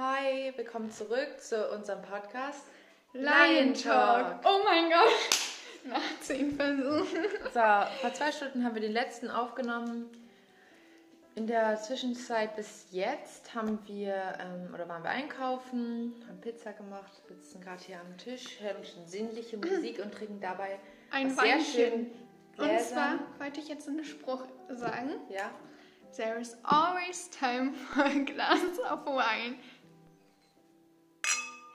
Hi, willkommen zurück zu unserem Podcast Lion Talk. Oh mein Gott. Nach zehn Versuchen. So, vor zwei Stunden haben wir den letzten aufgenommen. In der Zwischenzeit bis jetzt haben wir, ähm, oder waren wir einkaufen, haben Pizza gemacht, sitzen gerade hier am Tisch, hören schon sinnliche Musik und trinken dabei Ein was sehr Weinchen. schön Und zwar wollte ich jetzt einen Spruch sagen. Ja, There is always time for a glass of wine.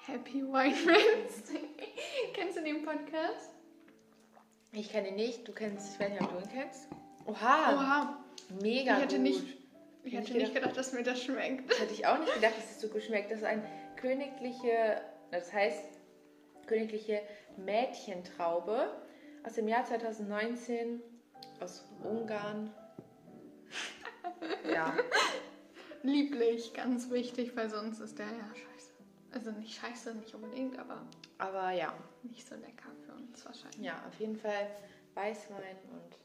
Happy Wine Friends. Kennst du den Podcast? ich kenne ihn nicht, du kennst, ich weiß nicht, ob du ihn kennst. Oha, Oha. mega Ich hätte gut. nicht, ich hätte nicht gedacht, dass mir das schmeckt. Das hätte ich auch nicht gedacht, dass es so gut schmeckt. Das ist ein königliche, das heißt königliche Mädchentraube aus dem Jahr 2019 aus Ungarn. Ja, Lieblich, ganz wichtig, weil sonst ist der ja scheiße. Also nicht scheiße, nicht unbedingt, aber aber ja, nicht so lecker für uns wahrscheinlich. ja, auf jeden Fall Weißwein und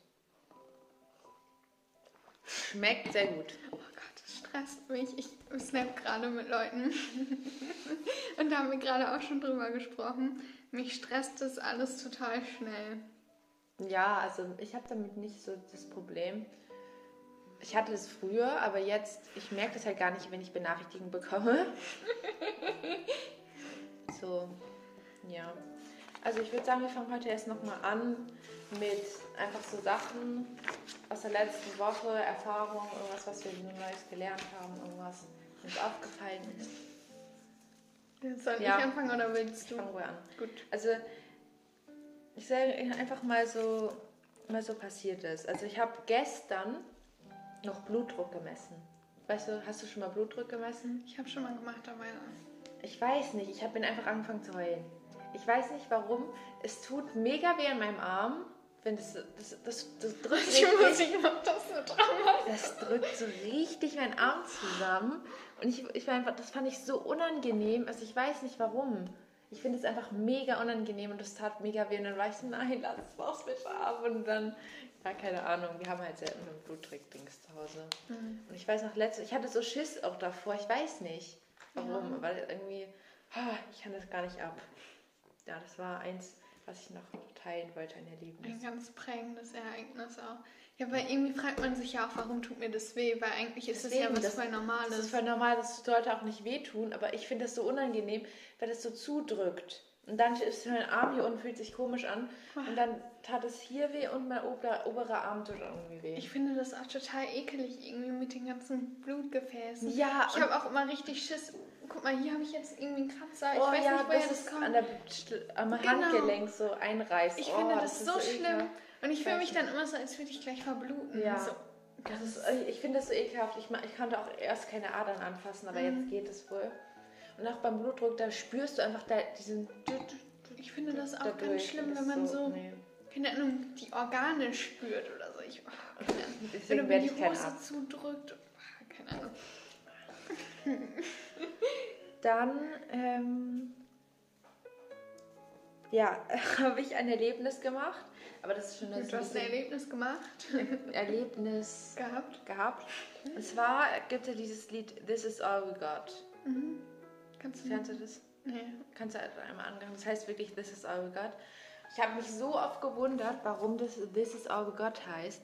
schmeckt sehr gut. Oh Gott, das stresst mich. Ich snap gerade mit Leuten. Und da haben wir gerade auch schon drüber gesprochen. Mich stresst das alles total schnell. Ja, also ich habe damit nicht so das Problem. Ich hatte es früher, aber jetzt, ich merke das halt gar nicht, wenn ich Benachrichtigungen bekomme. so, ja. Also ich würde sagen, wir fangen heute erst nochmal an mit einfach so Sachen aus der letzten Woche, Erfahrungen, irgendwas, was wir so Neues gelernt haben, irgendwas, was uns aufgefallen ist. Soll Ja. ich anfangen oder willst du? Fangen wir an. Gut. Also, ich sage einfach mal so, mal so passiert ist. Also, ich habe gestern noch Blutdruck gemessen. Weißt du, hast du schon mal Blutdruck gemessen? Ich habe schon mal gemacht, aber ja. Ich weiß nicht, ich habe einfach angefangen zu heulen. Ich weiß nicht warum. Es tut mega weh an meinem Arm. Wenn das, das, das, das drückt Ich muss richtig, ich noch das so dran das drückt so richtig meinen Arm zusammen. Und ich, ich war einfach, das fand ich so unangenehm. Also ich weiß nicht warum. Ich finde es einfach mega unangenehm und das tat mega weh. Und dann war ich so, nein, lass es los bitte ab. Und dann, ja, keine Ahnung, wir haben halt selten so ein Blutdruck-Dings zu Hause. Und ich weiß noch, letzte, ich hatte so Schiss auch davor. Ich weiß nicht warum, weil irgendwie, ah, ich kann das gar nicht ab. Ja, das war eins, was ich noch teilen wollte, ein Erlebnis. Ein ganz prägendes Ereignis auch. Ja, weil irgendwie fragt man sich ja auch, warum tut mir das weh? Weil eigentlich ist das ja Deswegen, was das- voll Normales. Das ist voll normal, das sollte auch nicht wehtun, aber ich finde das so unangenehm, weil das so zudrückt. Und dann ist mein Arm hier unten, fühlt sich komisch an. Und dann tat es hier weh und mein ober, oberer Arm tut irgendwie weh. Ich finde das auch total ekelig irgendwie mit den ganzen Blutgefäßen. Ja, Ich habe auch immer richtig Schiss. Guck mal, hier habe ich jetzt irgendwie einen Kratzer. Ich oh weiß ja, nicht, woher das das, kommt. an der, am Genau. Handgelenk so einreißt. ich oh, finde das, ist so schlimm. ekelhaft. Und ich fühle mich dann immer so, als würde ich gleich verbluten. Ja. So. Das ist, ich finde das so ekelhaft. Ich, ich konnte auch erst keine Adern anfassen, aber Mhm. jetzt geht es wohl. Und auch beim Blutdruck, da spürst du einfach da, diesen... Ich finde das auch dadurch. ganz schlimm, wenn man so, nee. keine Ahnung, die Organe spürt oder so. Ich, oh. Deswegen wenn ich die Hose zudrückt. Oh, keine Ahnung. Dann, ähm, ja, habe ich ein Erlebnis gemacht, aber das ist schon das Du hast ein Erlebnis gemacht. Erlebnis Gehabt. gehabt. Und zwar gibt es ja dieses Lied This is all we got. Mhm. Kannst du Kennst du das? Nee. Kannst du einmal angehen? Das heißt wirklich This is all we got. Ich habe mich so oft gewundert, warum das This is all we got heißt,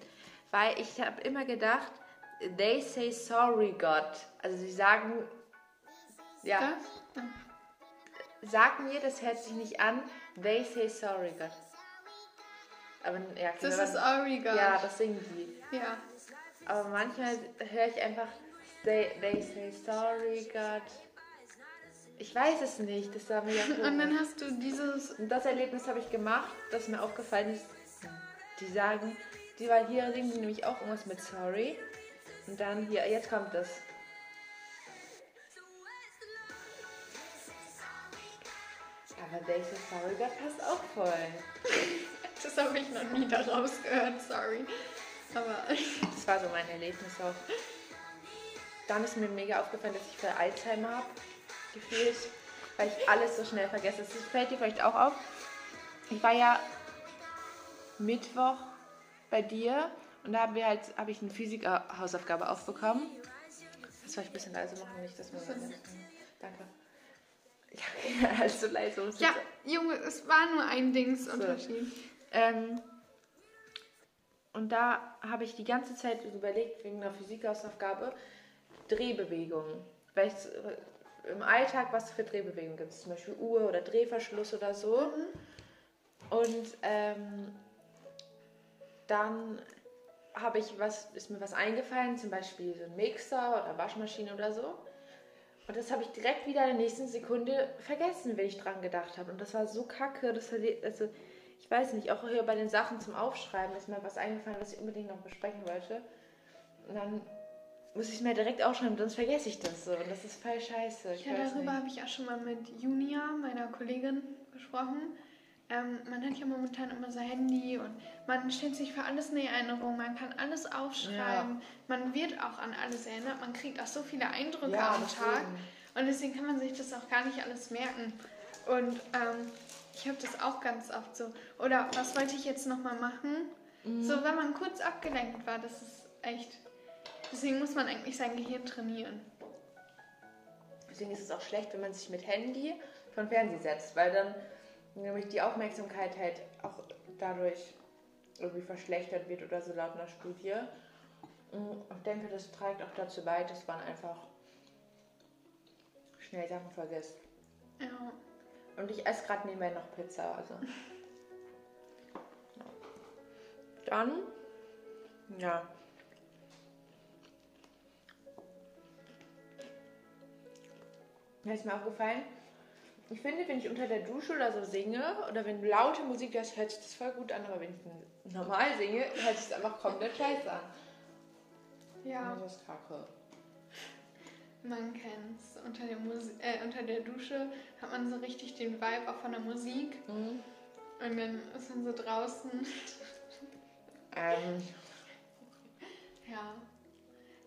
weil ich habe immer gedacht, they say sorry God. Also sie sagen, ja? Sag mir, das hört sich nicht an. They say sorry, God. Aber ja, okay, Das ist Auriga. Ja, das singen die. Ja. Aber manchmal höre ich einfach they, they say sorry, God. Ich weiß es nicht. Das war mir ja Und dann hast du dieses. Und das Erlebnis habe ich gemacht, das mir aufgefallen ist. Die sagen, die weil hier singen die nämlich auch irgendwas mit sorry. Und dann hier, jetzt kommt das. Aber they say sorry, God passt auch voll. Das habe ich noch nie daraus gehört, sorry. Aber. Das war so mein Erlebnis auch. Dann ist mir mega aufgefallen, dass ich für Alzheimer habe, gefühlt, weil ich alles so schnell vergesse. Das fällt dir vielleicht auch auf. Ich war ja Mittwoch bei dir und da haben wir halt, habe ich eine Physik-Hausaufgabe aufbekommen. Das soll ich ein bisschen leise machen, nicht, dass man. Danke. Ja, also leise. Ja, Junge, es war nur ein Dingsunterschied. Ähm, und da habe ich die ganze Zeit überlegt, wegen einer Physikhausaufgabe, Drehbewegungen. Ich, äh, im Alltag, was für Drehbewegungen gibt es? Zum Beispiel Uhr oder Drehverschluss oder so. Und ähm, dann habe ich was, ist mir was eingefallen, zum Beispiel so ein Mixer oder Waschmaschine oder so. Und das habe ich direkt wieder in der nächsten Sekunde vergessen, wenn ich dran gedacht habe. Und das war so kacke. Das also, ich weiß nicht, auch hier bei den Sachen zum Aufschreiben ist mir was eingefallen, was ich unbedingt noch besprechen wollte. Und dann muss ich es mir direkt aufschreiben, sonst vergesse ich das so. Und das ist voll scheiße. Ich Ja, darüber habe ich auch schon mal mit Junia, meiner Kollegin, gesprochen. Ähm, man hat ja momentan immer so Handy und man stellt sich für alles eine Erinnerung, man kann alles aufschreiben, man wird auch an alles erinnert, man kriegt auch so viele Eindrücke Ja, am Tag deswegen. und deswegen kann man sich das auch gar nicht alles merken. Und ähm, ich habe das auch ganz oft so. Oder was wollte ich jetzt nochmal machen? Mhm. So, wenn man kurz abgelenkt war, das ist echt. Deswegen muss man eigentlich sein Gehirn trainieren. Deswegen ist es auch schlecht, wenn man sich mit Handy von Fernseh setzt, weil dann nämlich die Aufmerksamkeit halt auch dadurch irgendwie verschlechtert wird oder so laut einer Studie. Mm, Ich denke, das trägt auch dazu bei, dass man einfach schnell Sachen vergisst. Ja. Und ich esse gerade nebenbei noch Pizza, also. Dann, ja. Mir ist mir aufgefallen, ich finde, wenn ich unter der Dusche oder so singe oder wenn laute Musik hörst, hört sich das voll gut an, aber wenn ich normal singe, hört sich das einfach komplett scheiße an. Ja. Das ist kacke. Man kennt's. Unter der, Musi äh, unter der Dusche hat man so richtig den Vibe auch von der Musik. Mhm. Und dann ist man so draußen. Ähm, Ja.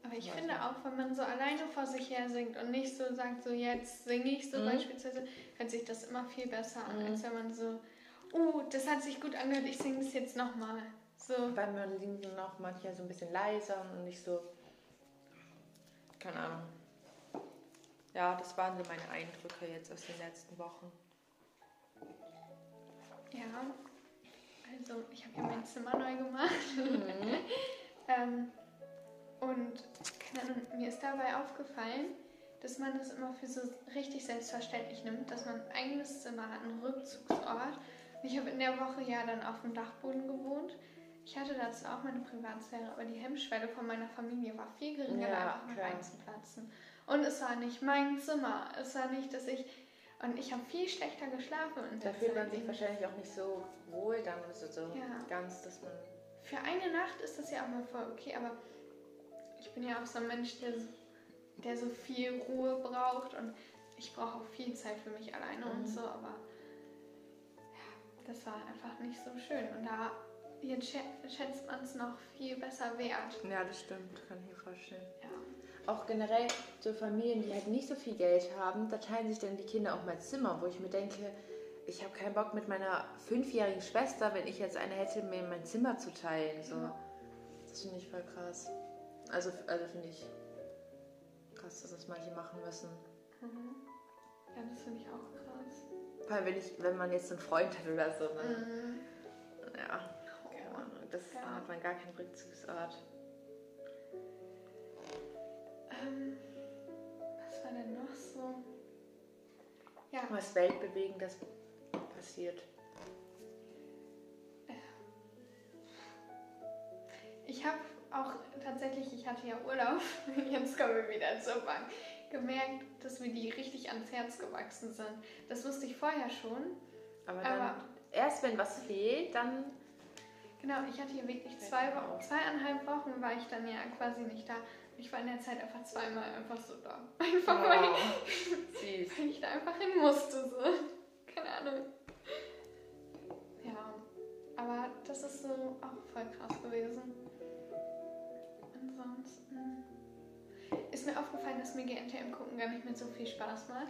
Aber ich finde auch, wenn man so alleine vor sich her singt und nicht so sagt, so jetzt singe ich so Mhm. beispielsweise, hört sich das immer viel besser an, Mhm. als wenn man so, oh, das hat sich gut angehört, ich singe das jetzt nochmal. So. weil man singt dann auch manchmal so ein bisschen leiser und nicht so. Keine Ahnung. Ja, das waren so meine Eindrücke jetzt aus den letzten Wochen. Ja. Also, ich habe ja mein Zimmer neu gemacht. Mhm. Ähm, und mir ist dabei aufgefallen, dass man das immer für so richtig selbstverständlich nimmt, dass man ein eigenes Zimmer hat, einen Rückzugsort. Und ich habe in der Woche ja dann auf dem Dachboden gewohnt. Ich hatte dazu auch meine Privatsphäre, aber die Hemmschwelle von meiner Familie war viel geringer, Ja, da einfach mal reinzuplatzen. Und es war nicht mein Zimmer. Es war nicht, dass ich. Und ich habe viel schlechter geschlafen. in Da fühlt man sich wahrscheinlich auch nicht so wohl dann so, so Ja. ganz, dass man. Für eine Nacht ist das ja auch mal voll okay, aber ich bin ja auch so ein Mensch, der, so- der so viel Ruhe braucht und ich brauche auch viel Zeit für mich alleine und Mhm. so, aber ja, das war einfach nicht so schön. Und da jetzt schä- schätzt man es noch viel besser wert. Ja, das stimmt, kann ich mir vorstellen. Ja. Auch generell so Familien, die halt nicht so viel Geld haben, da teilen sich dann die Kinder auch mein Zimmer, wo ich mir denke, ich habe keinen Bock mit meiner fünfjährigen Schwester, wenn ich jetzt eine hätte, mir mein Zimmer zu teilen. So. Ja. Das finde ich voll krass. Also, also finde ich krass, dass das manche machen müssen. Mhm. Ja, das finde ich auch krass. Vor allem, wenn, ich, wenn man jetzt einen Freund hat oder so. Ne? Mhm. Ja, keine Ahnung. Das Ja. hat man gar keinen Rückzugsort. Ähm, was war denn noch so? Ja, Was Weltbewegendes passiert. Ich habe auch tatsächlich, ich hatte ja Urlaub, jetzt kommen wir wieder zur Bank, gemerkt, dass mir die richtig ans Herz gewachsen sind. Das wusste ich vorher schon. Aber dann, Aber- erst wenn was fehlt, dann Genau, ich hatte hier wirklich zwei Wochen, zweieinhalb Wochen war ich dann ja quasi nicht da. Ich war in der Zeit einfach zweimal einfach so da. Einfach weil, Wow. Süß. weil ich da einfach hin musste. So. Keine Ahnung. Ja, aber das ist so auch voll krass gewesen. Ansonsten ist mir aufgefallen, dass mir GNTM gucken gar nicht mehr so viel Spaß macht.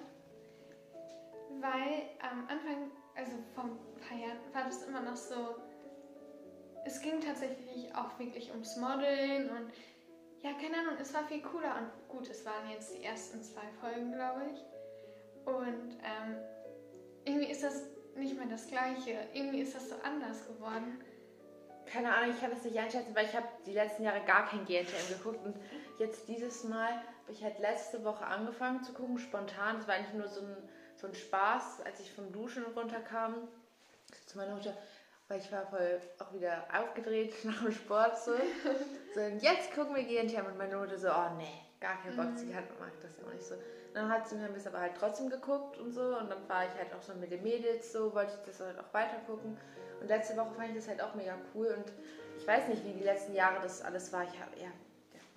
Weil am Anfang, also vor ein paar Jahren, war das immer noch so. Es ging tatsächlich auch wirklich ums Modeln und ja, keine Ahnung, es war viel cooler und gut, es waren jetzt die ersten zwei Folgen, glaube ich. Und ähm, irgendwie ist das nicht mehr das Gleiche. Irgendwie ist das so anders geworden. Keine Ahnung, ich kann das nicht einschätzen, weil ich habe die letzten Jahre gar kein GNTM geguckt und jetzt dieses Mal habe ich halt letzte Woche angefangen zu gucken, spontan. Das war eigentlich nur so ein, so ein Spaß, als ich vom Duschen runterkam zu meiner Mutter, weil ich war voll auch wieder aufgedreht nach dem Sport so. so und jetzt gucken wir GNTM und meine Mutter so, oh nee, gar kein Bock, sie hat, mag das auch nicht so. Dann hat sie mir aber halt trotzdem geguckt und so und dann war ich halt auch so mit den Mädels so, wollte ich das halt auch weiter gucken. Und letzte Woche fand ich das halt auch mega cool und ich weiß nicht, wie die letzten Jahre das alles war. Ich habe ja,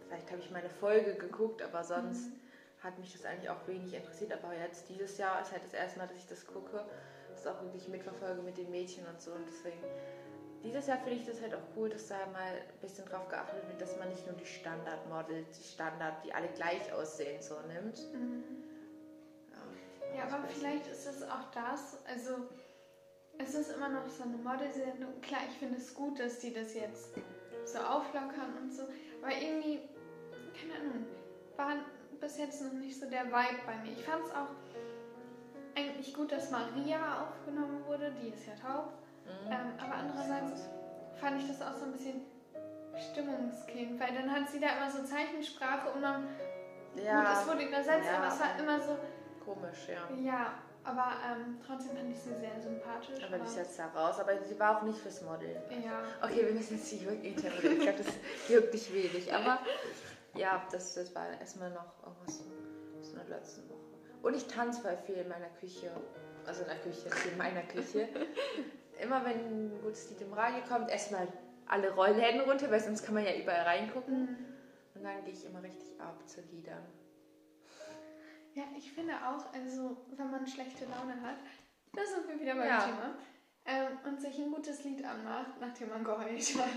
vielleicht habe ich meine Folge geguckt, aber sonst mhm. hat mich das eigentlich auch wenig interessiert. Aber jetzt dieses Jahr ist halt das erste Mal, dass ich das gucke, das auch wirklich mitverfolge mit den Mädchen und so und deswegen dieses Jahr finde ich das halt auch cool, dass da mal ein bisschen drauf geachtet wird, dass man nicht nur die Standardmodels, die Standard, die alle gleich aussehen, so nimmt. Mhm. Ja, ja aber vielleicht nicht. ist es auch das, also es ist immer noch so eine Modelsendung. Klar, ich finde es gut, dass die das jetzt so auflockern und so, aber irgendwie, keine Ahnung, war bis jetzt noch nicht so der Vibe bei mir. Ich fand es auch eigentlich gut, dass Maria aufgenommen wurde, die ist ja taub. Mhm. Ähm, aber andererseits fand ich das auch so ein bisschen Stimmungskind, weil dann hat sie da immer so Zeichensprache und man. Ja. Gut, es wurde übersetzt, ja. aber es war immer so. Komisch, ja. Ja, aber ähm, trotzdem fand ich sie sehr sympathisch. Aber die ist jetzt da raus, aber sie war auch nicht fürs Model. Ja. Okay, wir müssen jetzt nicht wirklich interpretieren. Ich glaube, das juckt nicht wenig. Aber ja, das, das war erstmal noch irgendwas aus der letzten. Und ich tanze voll viel in meiner Küche. Also in der Küche, in meiner Küche immer wenn ein gutes Lied im Radio kommt, erstmal alle Rollläden runter, weil sonst kann man ja überall reingucken. Mhm. Und dann gehe ich immer richtig ab zu Liedern. Ja, ich finde auch, also wenn man schlechte Laune hat, da sind wir wieder beim ja. Thema, ähm, und sich ein gutes Lied anmacht, nachdem man geheult hat.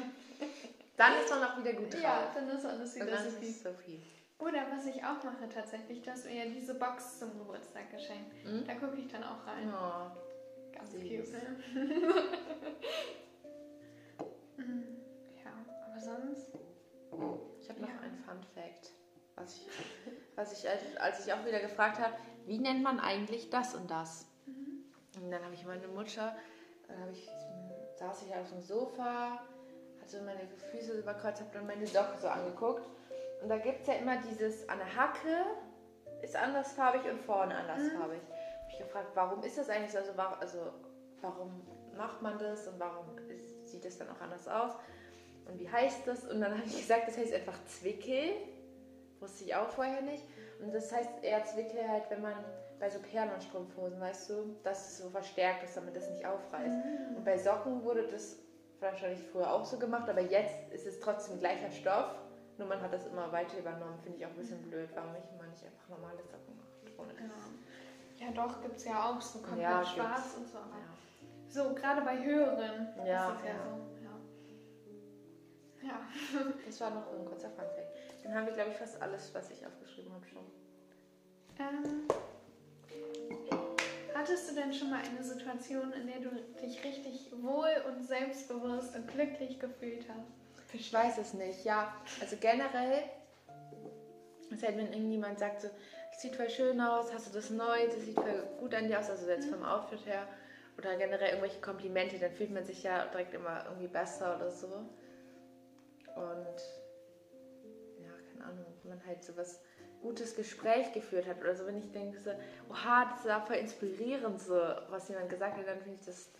Dann ist man auch wieder gut drauf. Ja, dann ist alles wieder so viel. Oder was ich auch mache tatsächlich, dass mir ja diese Box zum Geburtstag geschenkt. Mhm. Da gucke ich dann auch rein. Oh. Ganz cute, ne? ja, aber sonst. Ich habe noch ja. ein Fun Fact, was ich, was ich als ich auch wieder gefragt habe, wie nennt man eigentlich das und das? Mhm. Und dann habe ich meine Mutter, dann ich, saß ich auf dem Sofa, hatte meine Füße überkreuzt, habe dann meine Socken so angeguckt. Und da gibt es ja immer dieses an der Hacke ist andersfarbig und vorne andersfarbig. Mhm mich gefragt, warum ist das eigentlich so? Also, also warum macht man das und warum ist, sieht es dann auch anders aus? Und wie heißt das? Und dann habe ich gesagt, das heißt einfach Zwickel. Wusste ich auch vorher nicht. Und das heißt eher Zwickel halt, wenn man bei so Perlenstrumpfhosen, weißt du, dass es so verstärkt ist, damit das nicht aufreißt. Mhm. Und bei Socken wurde das wahrscheinlich früher auch so gemacht, aber jetzt ist es trotzdem gleicher Stoff. Nur man hat das immer weiter übernommen, finde ich auch ein bisschen blöd, warum ich immer nicht einfach normale Socken macht. Ohne ja. Ja, doch, gibt es ja auch so komplett ja, schwarz und so. Ja. So, gerade bei höheren ja, ist es ja, so. Ja. ja. Das war noch ein kurzer Funfact. Dann haben wir, glaube ich, fast alles, was ich aufgeschrieben habe, schon. Ähm, hattest du denn schon mal eine Situation, in der du dich richtig wohl und selbstbewusst und glücklich gefühlt hast? Ich weiß es nicht, ja. Also generell, wenn irgendjemand sagt so, sieht voll schön aus, hast du das neu, das sieht voll gut an dir aus, also jetzt vom Outfit her. Oder generell irgendwelche Komplimente, dann fühlt man sich ja direkt immer irgendwie besser oder so. Und ja, keine Ahnung, wenn man halt so was gutes Gespräch geführt hat oder so, wenn ich denke so, oha, das war voll inspirierend so, was jemand gesagt hat, dann finde ich das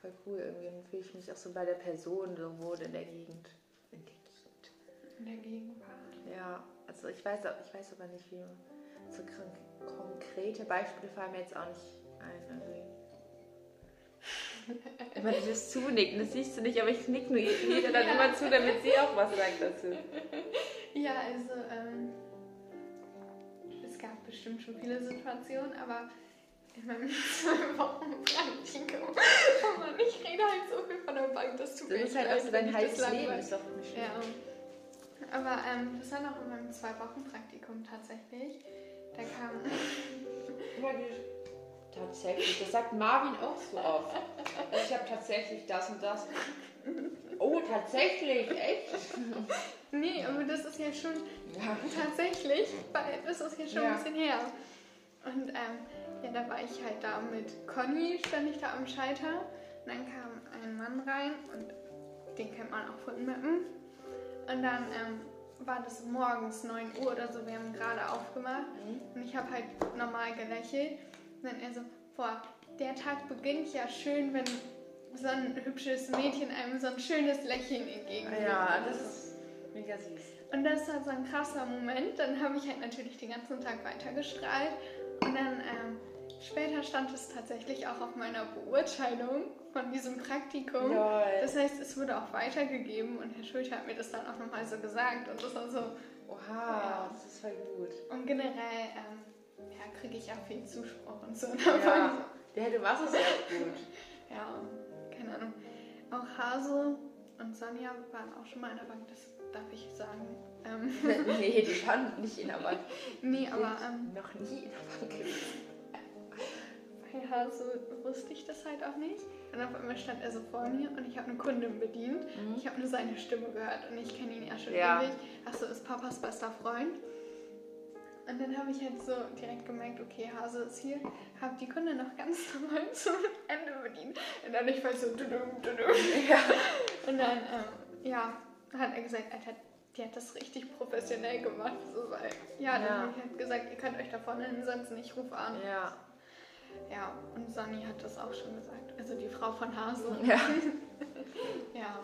voll cool irgendwie. Dann fühle ich mich auch so bei der Person so wohl in der Gegend. In der Gegend. In der Gegenwart. Ja, also ich weiß, ich weiß aber nicht, wie so konkrete Beispiele fallen mir jetzt auch nicht ein. Immer dieses Zunicken, das siehst du nicht, aber ich nick nur jeder dann ja. immer zu, damit sie auch was sagt dazu. Ja, also ähm, es gab bestimmt schon viele Situationen, aber in meinem zwei Wochen Praktikum, oh Mann, ich rede halt so viel von der Bank, das tut mir Das ist halt auch so dein heißes Leben, ist doch nicht schlimm. Ja. Aber ähm, das war noch in meinem zwei Wochen Praktikum tatsächlich. Da kam. tatsächlich, das sagt Marvin auch so oft. Also ich habe tatsächlich das und das. Oh, tatsächlich, echt? Nee, aber das ist ja schon ja. tatsächlich, weil das ist ja schon ja. ein bisschen her. Und ähm, ja, da war ich halt da mit Conny, stand ich da am Schalter. Und dann kam ein Mann rein und den kennt man auch von Mappen. Und dann ähm, war das morgens 9 Uhr oder so, wir haben gerade aufgemacht. Mhm. Und ich habe halt normal gelächelt. Und dann er so, boah, der Tag beginnt ja schön, wenn so ein hübsches Mädchen einem so ein schönes Lächeln entgegenbringt. Ja, das ist mega süß. Und das war so ein krasser Moment. Dann habe ich halt natürlich den ganzen Tag weitergestrahlt. Und dann ähm, später stand es tatsächlich auch auf meiner Beurteilung von diesem Praktikum. Lol. Das heißt, es wurde auch weitergegeben und Herr Schulter hat mir das dann auch nochmal so gesagt. Und das war so. Oha, Ja. das ist voll gut. Und generell ähm, ja, kriege ich auch viel Zuspruch und so. Ja, ja du machst es ja gut. Ja, keine Ahnung. Auch Hase und Sonja waren auch schon mal in der Bank, das darf ich sagen. Ähm, nee, die waren nicht in der Bank. nee, aber ähm, Noch nie in der Bank gewesen. Bei Hase wusste ich das halt auch nicht. Und auf einmal stand er so vor mir und ich habe eine Kundin bedient. Ich habe nur seine Stimme gehört und ich kenne ihn ja schon Ja. ewig. Achso, ist Papas bester Freund. Und dann habe ich halt so direkt gemerkt, okay, Hase ist hier. Habe die Kunde noch ganz normal zum Ende bedient. Und dann ich war so, dudum, dudum. Ja. Und dann, ähm, ja, hat er gesagt, Alter, die hat das richtig professionell gemacht. So, weil, ja, dann Ja. habe ich halt gesagt, ihr könnt euch da vorne hinsetzen, ich rufe an. Ja. Ja, und Sonny hat das auch schon gesagt. Also die Frau von Hase. Ja. Ja.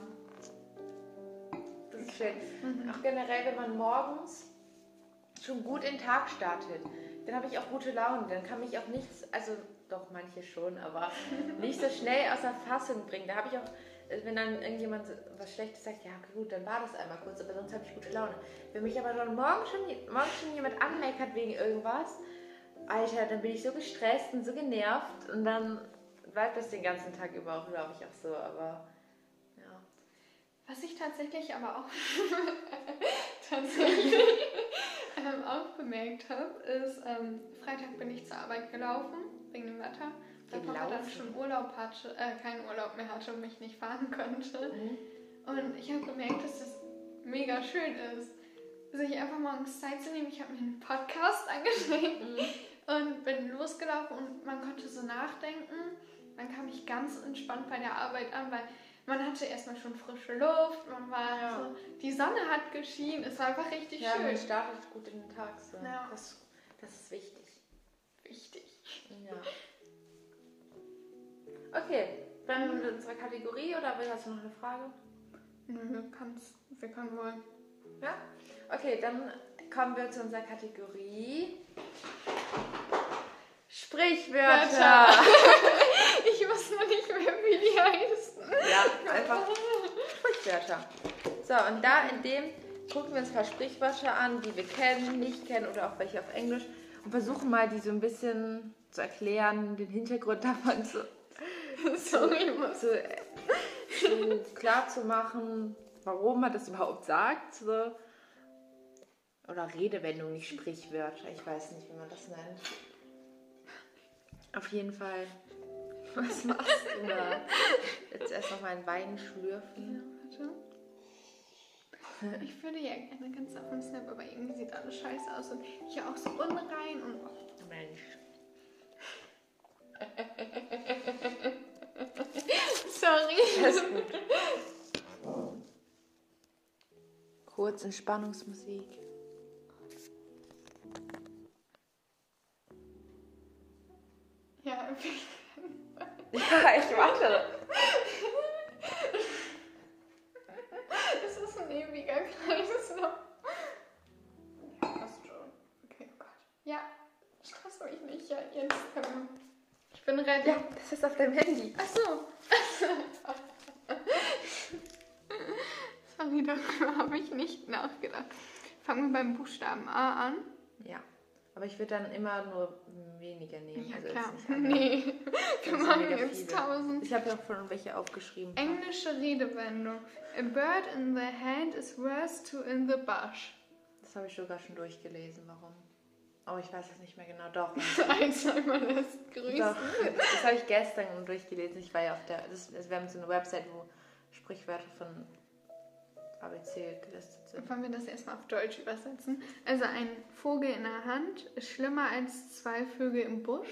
Das ist Schön. Mhm. Auch generell, wenn man morgens schon gut in den Tag startet, dann habe ich auch gute Laune. Dann kann mich auch nichts, also doch manche schon, aber nicht so schnell aus der Fassung bringen. Da habe ich auch, äh, wenn dann irgendjemand was Schlechtes sagt, ja gut, dann war das einmal kurz, aber sonst habe ich gute Laune. Wenn mich aber dann morgen schon, morgen schon jemand anmeckert wegen irgendwas, Alter, dann bin ich so gestresst und so genervt und dann bleibt das den ganzen Tag über auch, glaube ich, auch so, aber ja. Was ich tatsächlich aber auch tatsächlich ähm, auch bemerkt habe, ist, ähm, Freitag bin ich zur Arbeit gelaufen, wegen dem Wetter. Weil Papa dann schon Urlaub hatte, äh, keinen Urlaub mehr hatte und mich nicht fahren konnte. Mhm. Und ich habe gemerkt, dass das mega schön ist, sich einfach morgens Zeit zu nehmen. Ich habe mir einen Podcast angesteckt und bin losgelaufen und man konnte so nachdenken. Dann kam ich ganz entspannt bei der Arbeit an, weil man hatte erstmal schon frische Luft, man war Ja. so, die Sonne hat geschienen, es war einfach richtig Ja, man schön. startet gut in den Tag. So. Ja. Das, das ist wichtig. Wichtig. Ja. Okay, dann mit unserer Kategorie oder hast du noch eine Frage? Nö, kannst, wir können wohl. Ja? Okay, dann kommen wir zu unserer Kategorie. Sprichwörter. Ich weiß noch nicht mehr, wie die heißen. Ja, einfach Sprichwörter. So, und da in dem gucken wir uns ein paar Sprichwörter an, die wir kennen, nicht kennen oder auch welche auf Englisch und versuchen mal, die so ein bisschen zu erklären, den Hintergrund davon zu, Sorry, was? zu, zu klar zu machen, warum man das überhaupt sagt. So. Oder Redewendung, nicht Sprichwörter. Ich weiß nicht, wie man das nennt. Auf jeden Fall. Was machst du da? Jetzt erst noch mal einen Wein schlürfen. Ja, warte. Ich würde ja gerne ganz auf den Snap, aber irgendwie sieht alles scheiße aus und hier auch so unrein und. oh, Mensch. Sorry. Das ist gut. Kurz Entspannungsmusik. Ja, Ja, ich warte. es ist ein ewiger Kreislauf. Ja, passt schon. Okay, oh Gott. Ja, stress mich nicht. Ja, jetzt wir. Ich bin ready. Ja, das ist auf deinem Handy. Ach so. Sorry, darüber habe ich nicht nachgedacht. Fangen wir beim Buchstaben A an. Ja. Aber ich würde dann immer nur weniger nehmen. Ja, also klar. Nee, wir machen jetzt tausend. Ich habe ja auch schon welche aufgeschrieben. Englische Redewendung. A bird in the hand is worth two in the bush. Das habe ich sogar schon durchgelesen. Warum? Oh, ich weiß es nicht mehr genau. Doch. Alzheimer lässt grüßen. Doch. Das habe ich gestern durchgelesen. Ich war ja auf der. Das, wir haben so eine Website, wo Sprichwörter von ABC gelistet sind. Wollen wir das erstmal auf Deutsch übersetzen? Also ein Vogel in der Hand ist schlimmer als zwei Vögel im Busch?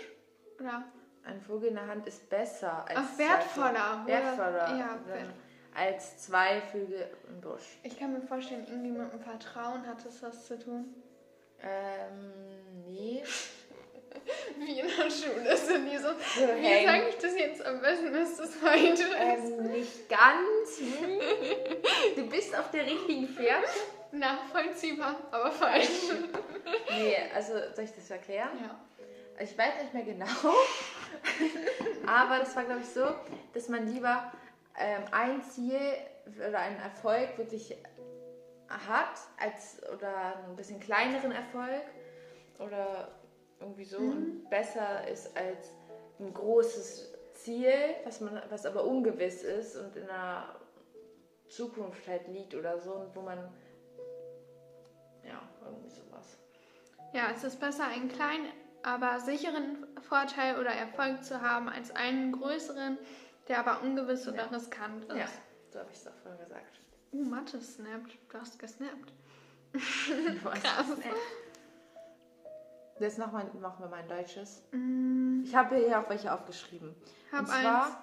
Oder? Ein Vogel in der Hand ist besser als Ach, zwei wertvoller. Vögel- wertvoller ja, dann wert- als zwei Vögel im Busch. Ich kann mir vorstellen, irgendwie mit dem Vertrauen hat es was zu tun. Ähm, nee. Wie in der Schule sind die so. So Wie sage ich das jetzt am besten, dass das ist? Ähm, nicht ganz. Hm. Du bist auf der richtigen Fährte. Nachvollziehbar, aber falsch. Nee, also soll ich das erklären? ja. Ich weiß nicht mehr genau. Aber das war, glaube ich, so, dass man lieber ähm, ein Ziel oder einen Erfolg wirklich hat, als oder einen bisschen kleineren Erfolg oder irgendwie so und besser ist als ein großes Ziel, was man, was aber ungewiss ist und in der Zukunft halt liegt oder so und wo man ja, irgendwie sowas. Ja, es ist besser, einen kleinen, aber sicheren Vorteil oder Erfolg zu haben, als einen größeren, der aber ungewiss oder Ja. riskant ist. Ja, so habe ich es auch vorhin gesagt. Uh, Mathe snappt. Du hast gesnappt. Krass. Jetzt noch mal, machen wir mal ein deutsches. Mm, Ich habe hier auch welche aufgeschrieben. hab Und zwar, eins.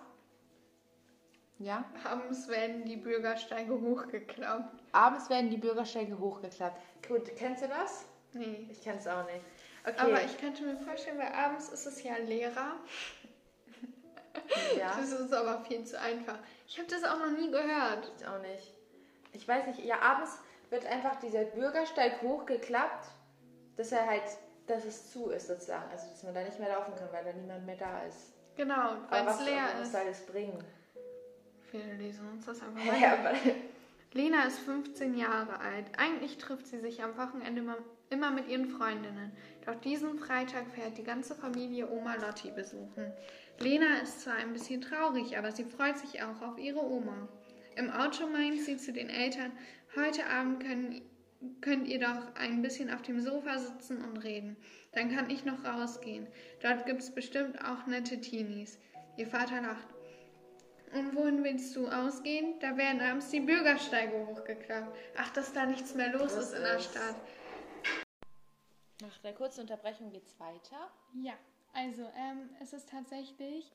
ja, Abends werden die Bürgersteige hochgeklappt. abends werden die Bürgersteige hochgeklappt. Gut, kennst du das? Nee. Ich kenne es auch nicht. Okay, Aber ich könnte mir vorstellen, weil abends ist es ja leerer. ja, Das ist aber viel zu einfach. Ich habe das auch noch nie gehört. ich auch nicht. Ich weiß nicht, ja, abends wird einfach dieser Bürgersteig hochgeklappt, dass er halt, dass es zu ist sozusagen. Also, dass man da nicht mehr laufen kann, weil da niemand mehr da ist. Genau, weil es was leer was ist. soll das bringen? Wir lesen uns das einfach Ja, mal. aber, Lena ist 15 Jahre alt. Eigentlich trifft sie sich am Wochenende immer, immer mit ihren Freundinnen. Doch diesen Freitag fährt die ganze Familie Oma Lotti besuchen. Lena ist zwar ein bisschen traurig, aber sie freut sich auch auf ihre Oma. Im Auto meint sie zu den Eltern, heute Abend können, könnt ihr doch ein bisschen auf dem Sofa sitzen und reden. Dann kann ich noch rausgehen. Dort gibt es bestimmt auch nette Teenies. Ihr Vater lacht. Und wohin willst du ausgehen? Da werden abends die Bürgersteige hochgeklappt. Ach, dass da nichts mehr los ist in der Stadt. nach der kurzen Unterbrechung geht's weiter. Ja, also ähm, es ist tatsächlich,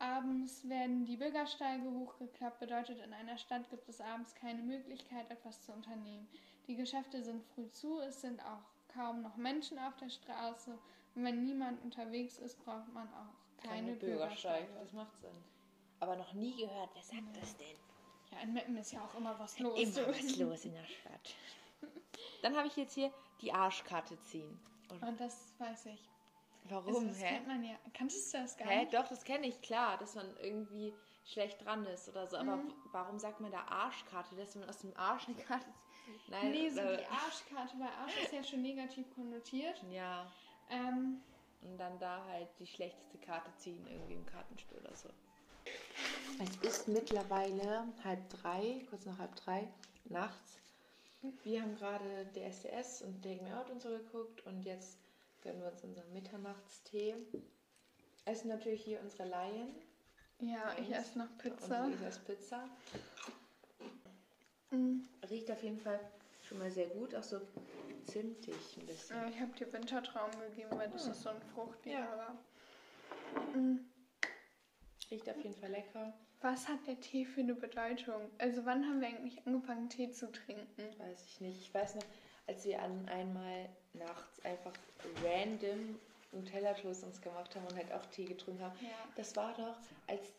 abends werden die Bürgersteige hochgeklappt, bedeutet in einer Stadt gibt es abends keine Möglichkeit, etwas zu unternehmen. Die Geschäfte sind früh zu, es sind auch kaum noch Menschen auf der Straße und wenn niemand unterwegs ist, braucht man auch keine, Bürgersteige. Das macht Sinn. Aber noch nie gehört, wer sagt das denn? Ja, in Meppen ist ja auch immer was los. Immer was los in der Stadt. Dann habe ich jetzt hier die Arschkarte ziehen. Und Und das weiß ich. warum? Also, das hä? kennt man ja. Kanntest du das gar Hä? nicht? Doch, das kenne ich, klar, dass man irgendwie schlecht dran ist oder so. Aber Mhm. warum sagt man da Arschkarte? Dass man aus dem Arsch eine Karte zieht? Nein, Nee, so die Arschkarte, weil Arsch ist ja schon negativ konnotiert. Ja, Ähm, und dann da halt die schlechteste Karte ziehen, irgendwie im Kartenspiel oder so. Es ist mittlerweile halb drei, kurz nach halb drei, nachts. Wir haben gerade DSDS und Take Me Out und so geguckt und jetzt gönnen wir uns unseren Mitternachtstee. Essen natürlich hier unsere Laien. ja, ich Und- esse noch Und Pizza. ich esse Pizza. Mhm. Riecht auf jeden Fall schon mal sehr gut, auch so zimtig ein bisschen. Ja, ich habe dir Wintertraum gegeben, weil das Hm. ist so ein Frucht, die Ja. da war. Mhm. Riecht auf jeden Fall lecker. Was hat der Tee für eine Bedeutung? Also wann haben wir eigentlich angefangen, Tee zu trinken? Weiß ich nicht. Ich weiß noch, als wir an einmal nachts einfach random Nutella-Toast uns gemacht haben und halt auch Tee getrunken haben. Ja. Das war doch, als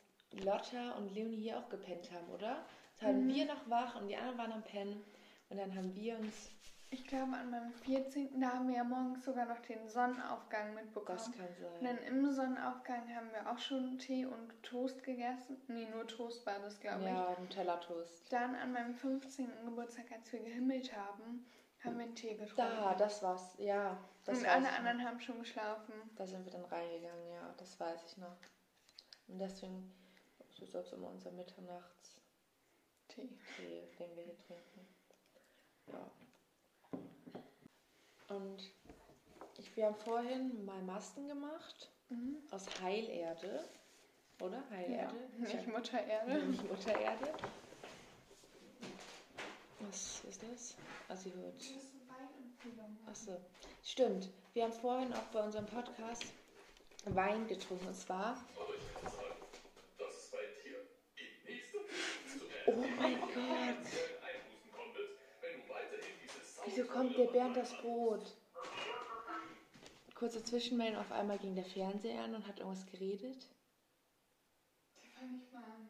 Lotta und Leonie hier auch gepennt haben, oder? Waren Mhm. wir noch wach und die anderen waren am Pennen. Und dann haben wir uns, Ich glaube, an meinem 14. da haben wir ja morgens sogar noch den Sonnenaufgang mitbekommen. das kann Und sein. dann im Sonnenaufgang haben wir auch schon Tee und Toast gegessen. Nee, nur Toast war das, glaube ich. Ja, Nutella-Toast. Dann an meinem 15. Geburtstag, als wir gehimmelt haben, haben wir einen Tee getrunken. Da, das war's. Ja, das und alle ich noch. anderen haben schon geschlafen. Da sind wir dann reingegangen, ja, das weiß ich noch. Und deswegen so ist das immer unser Mitternachtstee, Tee. den wir hier trinken. Ja. Und ich, wir haben vorhin mal Masken gemacht Mhm. aus Heilerde, oder? Ja, Heilerde? nicht Mutter Erde. Nicht Mutter Erde. Was ist das? Ah, sie hört. Achso. Stimmt. Wir haben vorhin auch bei unserem Podcast Wein getrunken. Und zwar. dass es bei dir im nächsten zu Oh mein Gott. Wieso kommt der Bernd das Brot? Kurze Zwischenmeldung. Auf einmal ging der Fernseher an und hat irgendwas geredet. Der fang ich mal an.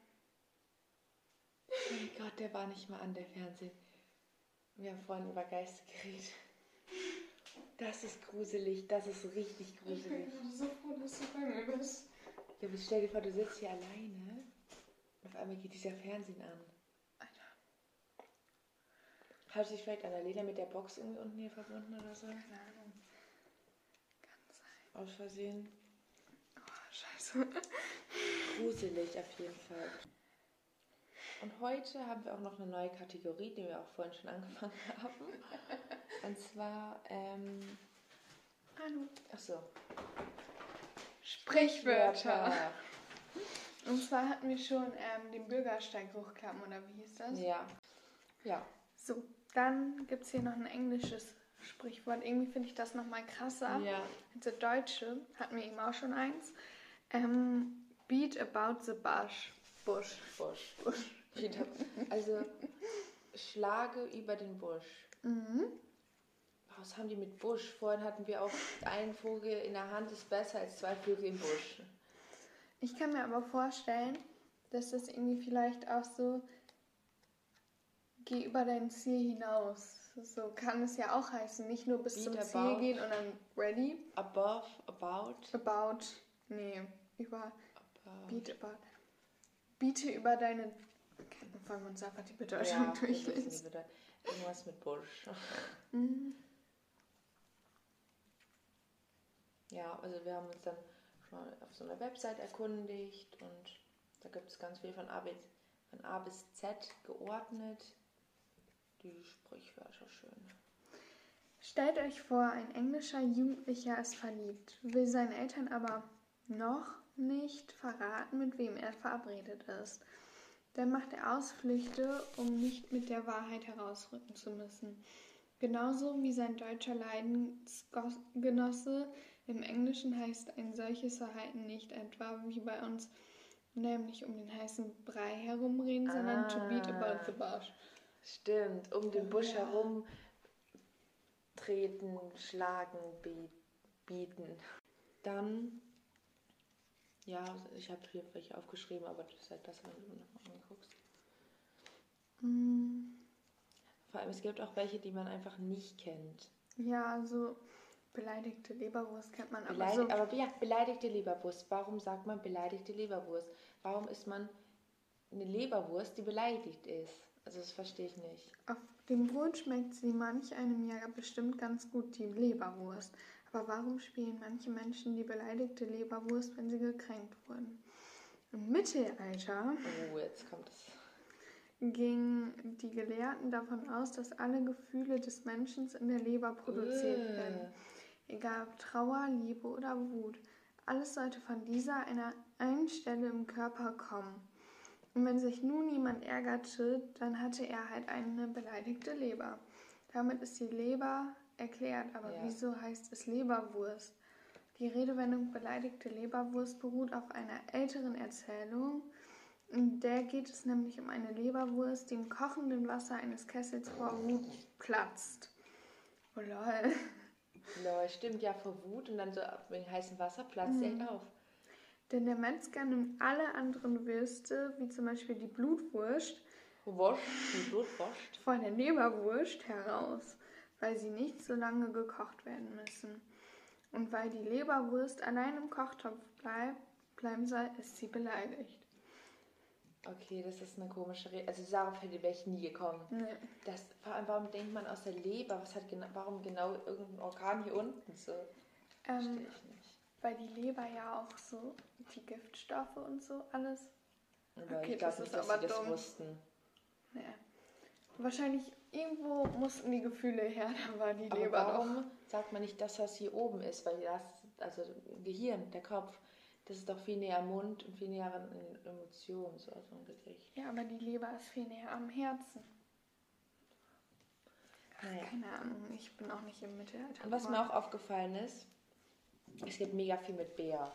Oh mein Gott, der war nicht mal an, der Fernseher. Wir haben vorhin über Geister geredet. Das ist gruselig, das ist richtig Ich bin gruselig. so froh, dass du bei mir bist. Ja, aber stell dir vor, du sitzt hier alleine. Und auf einmal geht dieser Fernsehen an. Hat sich vielleicht Annalena mit der Box irgendwie unten hier verbunden oder so? Keine Ahnung. Kann sein. Aus Versehen. Oh, scheiße. Gruselig auf jeden Fall. Und heute haben wir auch noch eine neue Kategorie, die wir auch vorhin schon angefangen haben. Und zwar, ähm, Hallo. achso. Sprichwörter. Und zwar hatten wir schon ähm, den Bürgersteig hochklappen, oder wie hieß das? Ja. Ja. So, dann gibt es hier noch ein englisches Sprichwort. Irgendwie finde ich das nochmal krasser. Ja. als das Deutsche hatten wir eben auch schon eins. Ähm, beat about the bush. Bush. Busch. Wieder. Also, schlage über den Busch. Mhm. Was haben die mit Busch? Vorhin hatten wir auch, ein Vogel in der Hand ist besser als zwei Vögel im Busch. Ich kann mir aber vorstellen, dass das irgendwie vielleicht auch so geh über dein Ziel hinaus. So kann es ja auch heißen. Nicht nur bis Beat zum. Ziel gehen und dann ready. Above, about, About. Nee, über. about. Beat about. Biete über deine. Okay, wollen wir uns einfach die Bedeutung Ja, durchlesen. Bedeutung. Irgendwas mit Busch. Mhm. Ja, also wir haben uns dann schon mal auf so einer Website erkundigt und da gibt es ganz viel von A, bis, von A bis Z geordnet. Die Sprichwörter schön. Stellt euch vor, ein englischer Jugendlicher ist verliebt, will seinen Eltern aber noch nicht verraten, mit wem er verabredet ist. Dann macht er Ausflüchte, um nicht mit der Wahrheit herausrücken zu müssen. Genauso wie sein deutscher Leidensgenosse im Englischen heißt ein solches Verhalten nicht etwa wie bei uns, nämlich um den heißen Brei herumreden, sondern to beat about the bush. Stimmt, um den Busch Ja. herum treten, schlagen, bieten. Dann, ja, ich habe hier welche aufgeschrieben, aber das ist halt das, wenn du nochmal anguckst. Mm. Vor allem, es gibt auch welche, die man einfach nicht kennt. Ja, so beleidigte Leberwurst kennt man aber Beleidig so. aber ja, beleidigte Leberwurst. Warum sagt man beleidigte Leberwurst? Warum ist man eine Leberwurst, die beleidigt ist? Also das verstehe ich nicht. Auf dem Brot schmeckt sie manch einem ja bestimmt ganz gut, die Leberwurst. Aber warum spielen manche Menschen die beleidigte Leberwurst, wenn sie gekränkt wurden? Im Mittelalter Oh, jetzt kommt es. gingen die Gelehrten davon aus, dass alle Gefühle des Menschen in der Leber produziert Äh. werden. Egal ob Trauer, Liebe oder Wut. Alles sollte von dieser einer einen Stelle im Körper kommen. Und wenn sich nun jemand ärgerte, dann hatte er halt eine beleidigte Leber. Damit ist die Leber erklärt, aber Ja. wieso heißt es Leberwurst? Die Redewendung beleidigte Leberwurst beruht auf einer älteren Erzählung. In der geht es nämlich um eine Leberwurst, die im kochenden Wasser eines Kessels vor Wut platzt. Oh lol. Lol, stimmt ja vor Wut und dann so in heißem Wasser platzt Mhm. er halt auf. Denn der Metzger nimmt alle anderen Würste, wie zum Beispiel die Blutwurst, Wurst, die Blutwurst. von der Leberwurst heraus, weil sie nicht so lange gekocht werden müssen. Und weil die Leberwurst allein im Kochtopf bleibt, bleiben soll, ist sie beleidigt. Okay, das ist eine komische Rede. Also darauf hätte wäre ich nie gekommen. Nee. Das, vor allem, warum denkt man aus der Leber? Was hat genau, warum genau irgendein Organ hier unten so? Verstehe Ähm, ich nicht. Weil die Leber ja auch so die Giftstoffe und so alles. Aber okay, ich das glaube nicht, ist dass aber sie das dumm. wussten. Nee. Wahrscheinlich irgendwo mussten die Gefühle her, da war die Aber Leber warum doch. sagt man nicht, dass das hier oben ist? Weil das, also Gehirn, der Kopf, das ist doch viel näher am Mund und viel näher an Emotionen, so also im Gesicht. Ja, aber die Leber ist viel näher am Herzen. Naja. Keine Ahnung, ich bin auch nicht im Mittelalter. Und was mir auch aufgefallen ist, es gibt mega viel mit Bär.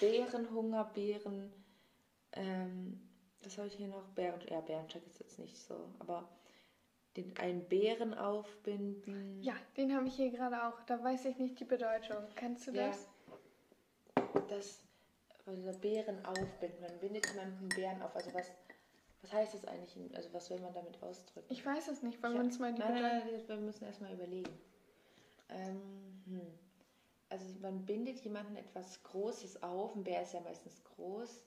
Bärenhunger, Bären, ähm, das habe ich hier noch, Bären, ja, Bärencheck ist jetzt nicht so, aber den einen Bären aufbinden. Ja, den habe ich hier gerade auch. Da weiß ich nicht die Bedeutung. Kennst du Ja. das? Das, also Bären aufbinden, man bindet jemanden Bären auf, also was, was heißt das eigentlich, also was will man damit ausdrücken? Ich weiß es nicht. Ja. wir uns mal die nein, nein, nein, wir müssen erstmal überlegen. Ähm, hm. Also man bindet jemanden etwas Großes auf. Ein Bär ist ja meistens groß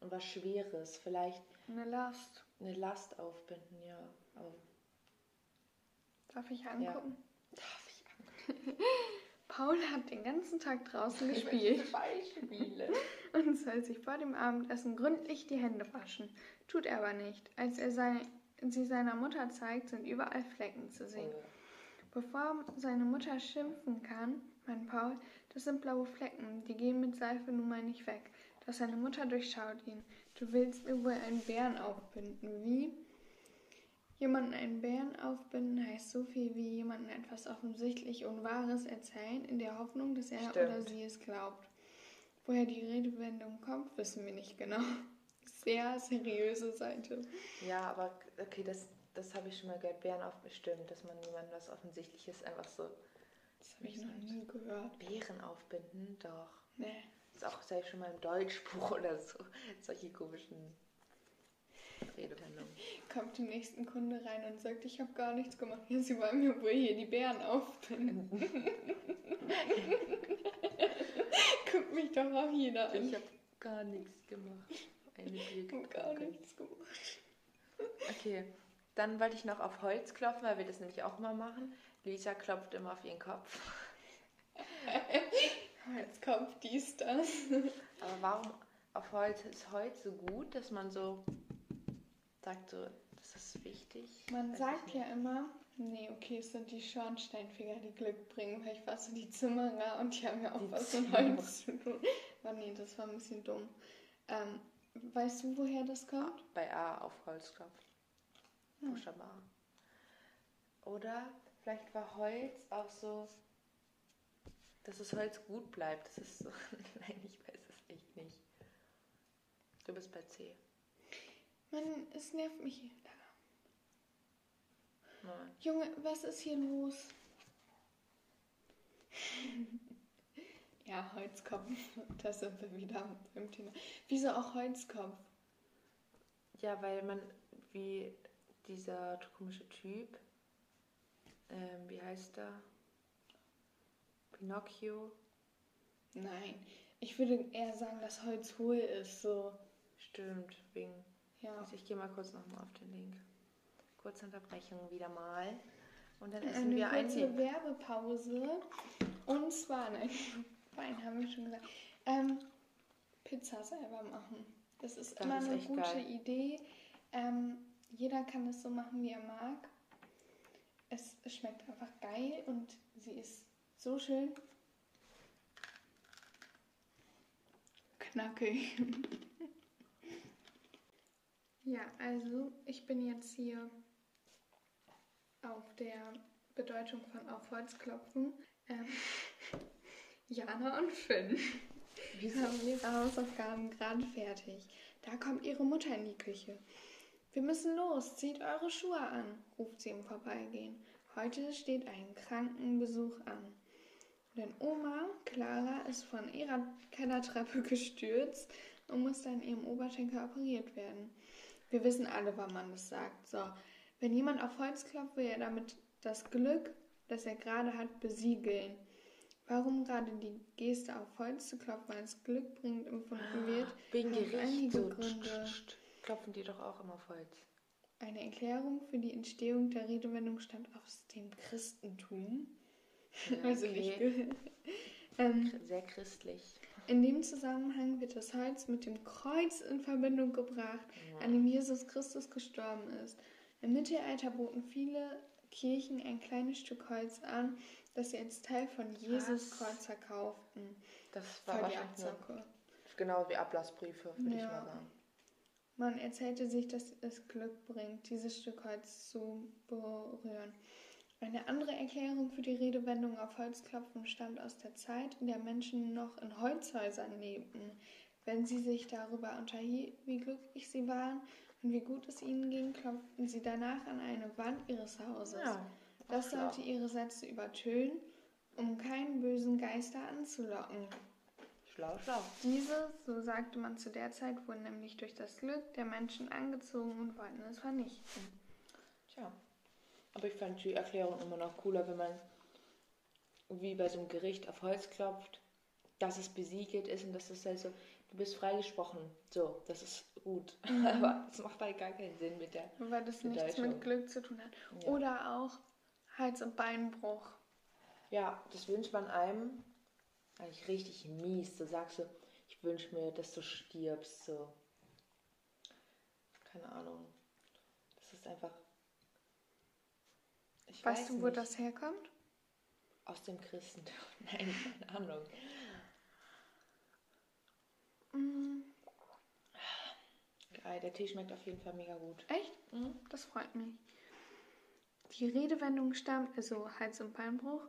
und was Schweres. Vielleicht Eine Last. eine Last aufbinden, ja. Aber Darf ich angucken? darf ich Paul hat den ganzen Tag draußen gespielt Beispiele. und soll sich vor dem Abendessen gründlich die Hände waschen. Tut er aber nicht. Als er sei- sie seiner Mutter zeigt, sind überall Flecken zu sehen. Bevor seine Mutter schimpfen kann, meint Paul, das sind blaue Flecken, die gehen mit Seife nun mal nicht weg. Doch seine Mutter durchschaut ihn. Du willst mir wohl einen Bären aufbinden. Wie? Jemanden einen Bären aufbinden heißt so viel wie jemanden etwas offensichtlich Unwahres erzählen, in der Hoffnung, dass er Stimmt. oder sie es glaubt. Woher die Redewendung kommt, wissen wir nicht genau. Sehr seriöse Seite. Ja, aber okay, das, das habe ich schon mal gehört. Bären aufbestimmt, dass man jemandem was Offensichtliches einfach so Das habe ich noch nie gehört. Bären aufbinden, doch. Nee. ist auch selbst schon mal im Deutschbuch oder so. Solche komischen Redewendungen. kommt die nächsten Kunde rein und sagt, ich habe gar nichts gemacht. Ja, sie wollen mir wohl hier die Bären aufbinden. Guckt mich doch auch jeder an. Ich habe gar nichts gemacht. Eine Bier Ich habe gar nichts gemacht. Okay, dann wollte ich noch auf Holz klopfen, weil wir das nämlich auch mal machen. Lisa klopft immer auf ihren Kopf. Jetzt kommt dies, das. Aber warum auf Holz ist Holz so gut, dass man so sagt, so, das ist wichtig? Man sagt ja immer, nee, okay, es sind die Schornsteinfeger, die Glück bringen, weil ich war so die Zimmerer und die haben ja auch Die was mit. Holz zu tun. Aber nee, das war ein bisschen dumm. Ähm, weißt du, woher das kommt? Bei A auf Holz klopfen. Hm. Buchstabe A. Oder vielleicht war Holz auch so, dass das Holz gut bleibt. Das ist so. Nein, ich weiß es echt nicht. Du bist bei C. Mann, es nervt mich hier. Nein. Junge, was ist hier los? ja, Holzkopf. Da sind wir wieder beim Thema. Wieso auch Holzkopf? Ja, weil man, wie dieser komische Typ, ähm, wie heißt er? Pinocchio. Nein, ich würde eher sagen, dass Holz hohl ist. So, Stimmt, wegen. ja. Also ich gehe mal kurz nochmal auf den Link. Kurze Unterbrechung wieder mal. Und dann essen Eine wir ein kurze. Werbepause. Und zwar, nein, Wein haben wir schon gesagt. Ähm, Pizza selber machen. Das ist Das immer ist eine gute geil. Idee. Ähm, jeder kann es so machen, wie er mag. Es schmeckt einfach geil und sie ist so schön. Knackig. ja, also ich bin jetzt hier auf der Bedeutung von auf Holz klopfen. Ähm, Jana und Finn haben ihre Hausaufgaben gerade fertig. Da kommt ihre Mutter in die Küche. Wir müssen los, zieht eure Schuhe an, ruft sie im Vorbeigehen. Heute steht ein Krankenbesuch an. Denn Oma, Clara, ist von ihrer Kellertreppe gestürzt und musste an ihrem Oberschenkel operiert werden. Wir wissen alle, wann man das sagt. So, wenn jemand auf Holz klopft, will er damit das Glück, das er gerade hat, besiegeln. Warum gerade die Geste auf Holz zu klopfen als glückbringend empfunden wird, Wegen hat einige Gründe. Klopfen die doch auch immer auf Holz. Eine Erklärung für die Entstehung der Redewendung stammt aus dem Christentum. Ja, Also okay. nicht. ge- ähm, Sehr christlich. in dem Zusammenhang wird das Holz mit dem Kreuz in Verbindung gebracht, an dem Jesus Christus gestorben ist. Im Mittelalter boten viele Kirchen ein kleines Stück Holz an, das sie als Teil von Jesus? Kreuz verkauften. Das war Voll wahrscheinlich genau wie Ablassbriefe, würde ich Ja. mal sagen. Man erzählte sich, dass es Glück bringt, dieses Stück Holz zu berühren. Eine andere Erklärung für die Redewendung auf Holz klopfen stammt aus der Zeit, in der Menschen noch in Holzhäusern lebten. Wenn sie sich darüber unterhielten, wie glücklich sie waren und wie gut es ihnen ging, klopften sie danach an eine Wand ihres Hauses. Ja. Das sollte ihre Sätze übertönen, um keinen bösen Geister anzulocken. Schlau, schlau. Diese, so sagte man zu der Zeit, wurden nämlich durch das Glück der Menschen angezogen und wollten es vernichten. Tja. Aber ich fand die Erklärung immer noch cooler, wenn man wie bei so einem Gericht auf Holz klopft, dass es besiegelt ist und dass es halt so, du bist freigesprochen. So, das ist gut. Aber das macht halt gar keinen Sinn mit der. Weil das nichts mit Glück zu tun hat. Ja. Oder auch Hals- und Beinbruch. Ja, das wünscht man einem eigentlich richtig mies. Du sagst so, ich wünsche mir, dass du stirbst. So. Keine Ahnung. Das ist einfach. Ich Weißt weiß du, wo nicht. das herkommt? Aus dem Christentum. Nein, keine Ahnung. Mm, Geil, der Tee schmeckt auf jeden Fall mega gut. echt? Das freut mich. Die Redewendung stammt, also Hals- und Beinbruch,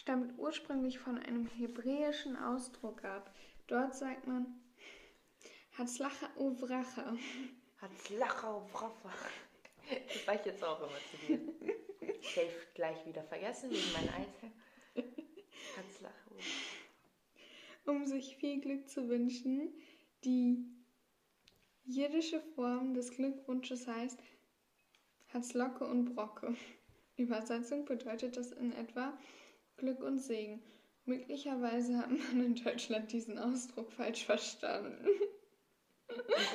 stammt ursprünglich von einem hebräischen Ausdruck ab. Dort sagt man Hatzlacha uvracha. Hat's Lachau, Braffa. Das war ich jetzt auch immer zu dir. Safe gleich wieder vergessen wegen meinem Alter. Hat's Lachau. um sich viel Glück zu wünschen. Die jiddische Form des Glückwunsches heißt Hatzlocke und Brocke. Übersetzung bedeutet das in etwa Glück und Segen. Möglicherweise hat man in Deutschland diesen Ausdruck falsch verstanden.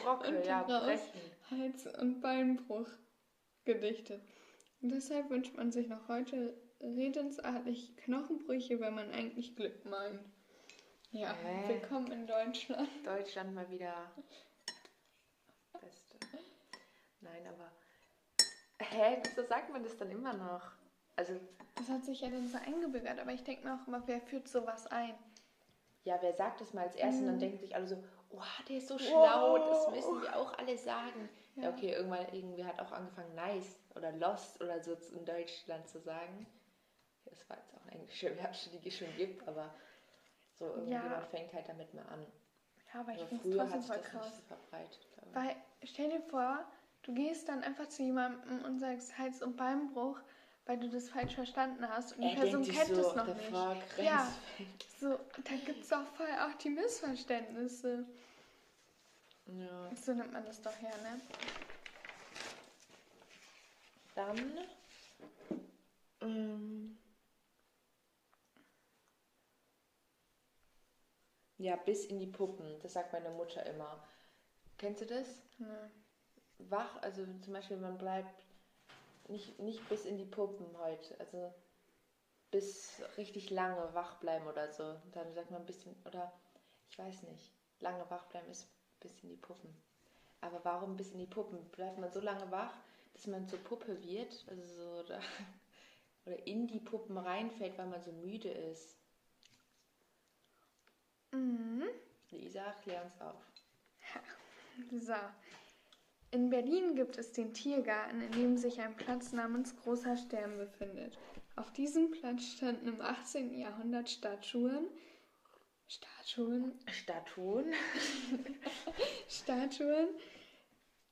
Brocke, Und ja, brechen. Hals- und Beinbruch gedichtet. Und deshalb wünscht man sich noch heute redensartlich Knochenbrüche, wenn man eigentlich Glück meint. Ja, Hä? willkommen in Deutschland. Deutschland mal wieder. Beste. Nein, aber. Hä, wieso sagt man das dann immer noch? Also, Das hat sich ja dann so eingebürgert, aber ich denke mir auch immer, wer führt sowas ein? ja, wer sagt das mal als erstes und dann Mhm. denken sich alle so, oh, der ist so schlau, das Wow. müssen wir auch alle sagen. Ja, Ja. okay, irgendwann irgendwie hat auch angefangen, nice oder lost oder so in Deutschland zu sagen. Das war jetzt auch eine englische Werbung, die es schon gibt, aber so irgendjemand Ja. fängt halt damit mal an. Ja, aber ich finde es hat trotzdem sich voll das krass. nicht so. Weil, stell dir vor, du gehst dann einfach zu jemandem und sagst Hals- und Beinbruch, weil du das falsch verstanden hast und die Er Person kennt so, es noch nicht. fuck, Ja. So, da gibt es auch voll auch die Missverständnisse. Ja. So nimmt man das doch her, ne? Dann. Ähm, ja, bis in die Puppen. Das sagt meine Mutter immer. Kennst du das? ne. Wach, also zum Beispiel, man bleibt nicht, nicht bis in die Puppen heute. Also bis richtig lange wach bleiben oder so. Dann sagt man ein bisschen, oder ich weiß nicht, lange wach bleiben ist bis in die Puppen. Aber warum bis in die Puppen? Bleibt man so lange wach, dass man zur Puppe wird, also so, oder, oder in die Puppen reinfällt, weil man so müde ist. Mhm. Lisa, klär uns auf. So. In Berlin gibt es den Tiergarten, in dem sich ein Platz namens Großer Stern befindet. Auf diesem Platz standen im 18. Jahrhundert Statuen, Statuen, Statuen. Statuen,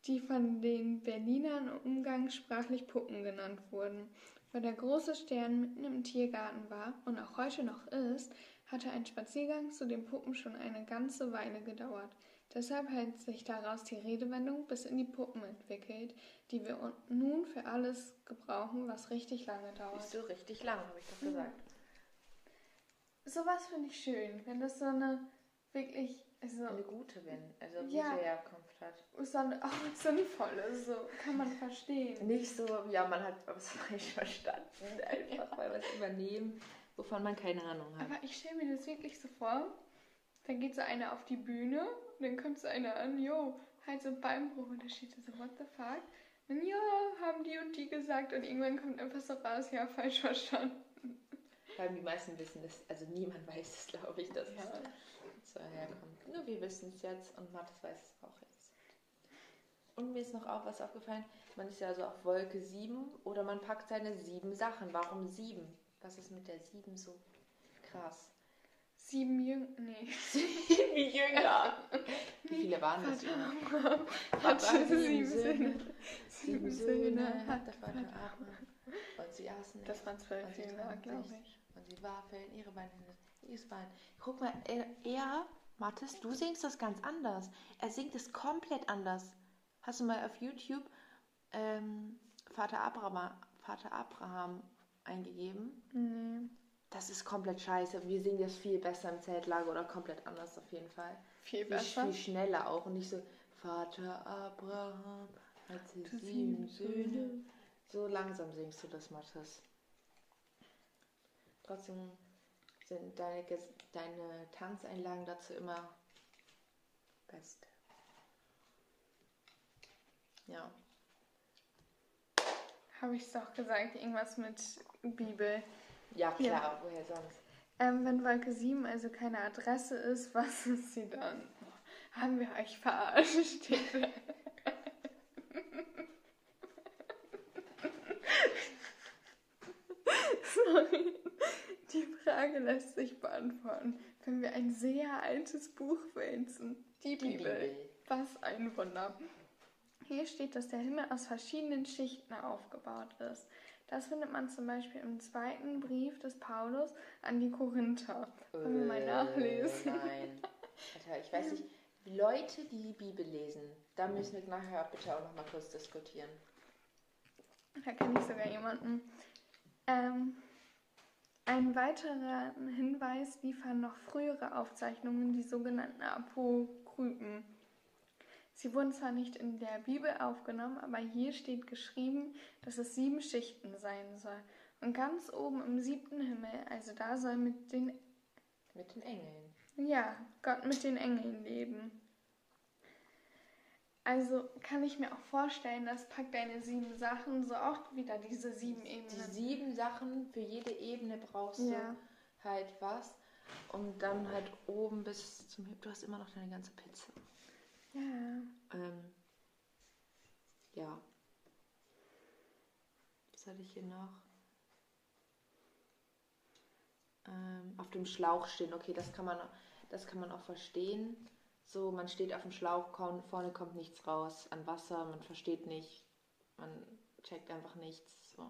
die von den Berlinern umgangssprachlich Puppen genannt wurden. Weil der große Stern mitten im Tiergarten war und auch heute noch ist, hatte ein Spaziergang zu den Puppen schon eine ganze Weile gedauert. Deshalb hat sich daraus die Redewendung bis in die Puppen entwickelt, die wir un- nun für alles gebrauchen, was richtig lange dauert. Ist so richtig lang, habe ich doch gesagt. Sowas finde ich schön, wenn das so eine wirklich, also Eine gute, wenn, also gute Ja. Herkunft hat. so eine auch sinnvolle, so kann man verstehen. Nicht so, ja, man hat was falsch verstanden, einfach weil wir es übernehmen, wovon man keine Ahnung hat. Aber ich stelle mir das wirklich so vor, dann geht so einer auf die Bühne und dann kommt so einer an, jo, Hals- und Beinbruch und da steht so, what the fuck? Und ja, haben die und die gesagt und irgendwann kommt einfach so raus, ja, falsch verstanden. Weil die meisten wissen das, also niemand weiß es, glaube ich, dass Ja. es so herkommt. Nur wir wissen es jetzt und Mathis weiß es auch jetzt. Und mir ist noch auch was aufgefallen. Man ist ja so auf Wolke 7 oder man packt seine sieben Sachen. Warum sieben? Was ist mit der sieben so krass? Sieben Jünger. Nee. Wie jünger. Wie viele waren das? Papa hatte sieben Söhne. Sieben Söhne hatte Vater Abraham. Und sie aßen. Das waren zwölf Jünger, glaube ich. Und sie warfeln ihre Beine hin. Bein. Guck mal, er, er, Mathis, du singst das ganz anders. Er singt es komplett anders. Hast du mal auf YouTube ähm, Vater, Abraham, Vater Abraham eingegeben? Nee. Das ist komplett scheiße. Wir singen das viel besser im Zeltlager oder komplett anders auf jeden Fall. Viel besser. viel schneller auch und nicht so Vater Abraham hatte Hatte sieben Söhne. So langsam singst du das, Mathis. Trotzdem sind deine, deine Tanzeinlagen dazu immer best. Ja. Habe ich es doch gesagt, irgendwas mit Bibel. Ja, klar, Ja. woher sonst? Ähm, wenn Wolke 7 also keine Adresse ist, was ist sie dann? Haben wir euch verarscht? Sorry. Die Frage lässt sich beantworten, wenn wir ein sehr altes Buch wälzen. Die Die Bibel. Bibel. Was ein Wunder. Hier steht, dass der Himmel aus verschiedenen Schichten aufgebaut ist. Das findet man zum Beispiel im zweiten Brief des Paulus an die Korinther. Wollen wir mal Äh, nachlesen? Nein. Alter, ich weiß nicht. Leute, die die Bibel lesen, da müssen wir nachher bitte auch noch mal kurz diskutieren. Da kenne ich sogar jemanden. Ähm, einen weiteren Hinweis liefern noch frühere Aufzeichnungen, die sogenannten Apokryphen. Sie wurden zwar nicht in der Bibel aufgenommen, aber hier steht geschrieben, dass es sieben Schichten sein soll. Und ganz oben im siebten Himmel, also da soll mit den, Mit den Engeln. ja, Gott mit den Engeln leben. Also kann ich mir auch vorstellen, dass packt deine sieben Sachen so auch wieder diese sieben Die Ebenen. sieben Sachen für jede Ebene brauchst du Ja. halt was. Und dann halt oben bis zum Himmel. Du hast immer noch deine ganze Pizza. Ja. Ähm, ja. Was hatte ich hier noch? Ähm, auf dem Schlauch stehen. Okay, das kann man, das kann man auch verstehen. So, man steht auf dem Schlauch, vorne kommt nichts raus an Wasser, man versteht nicht, man checkt einfach nichts. So.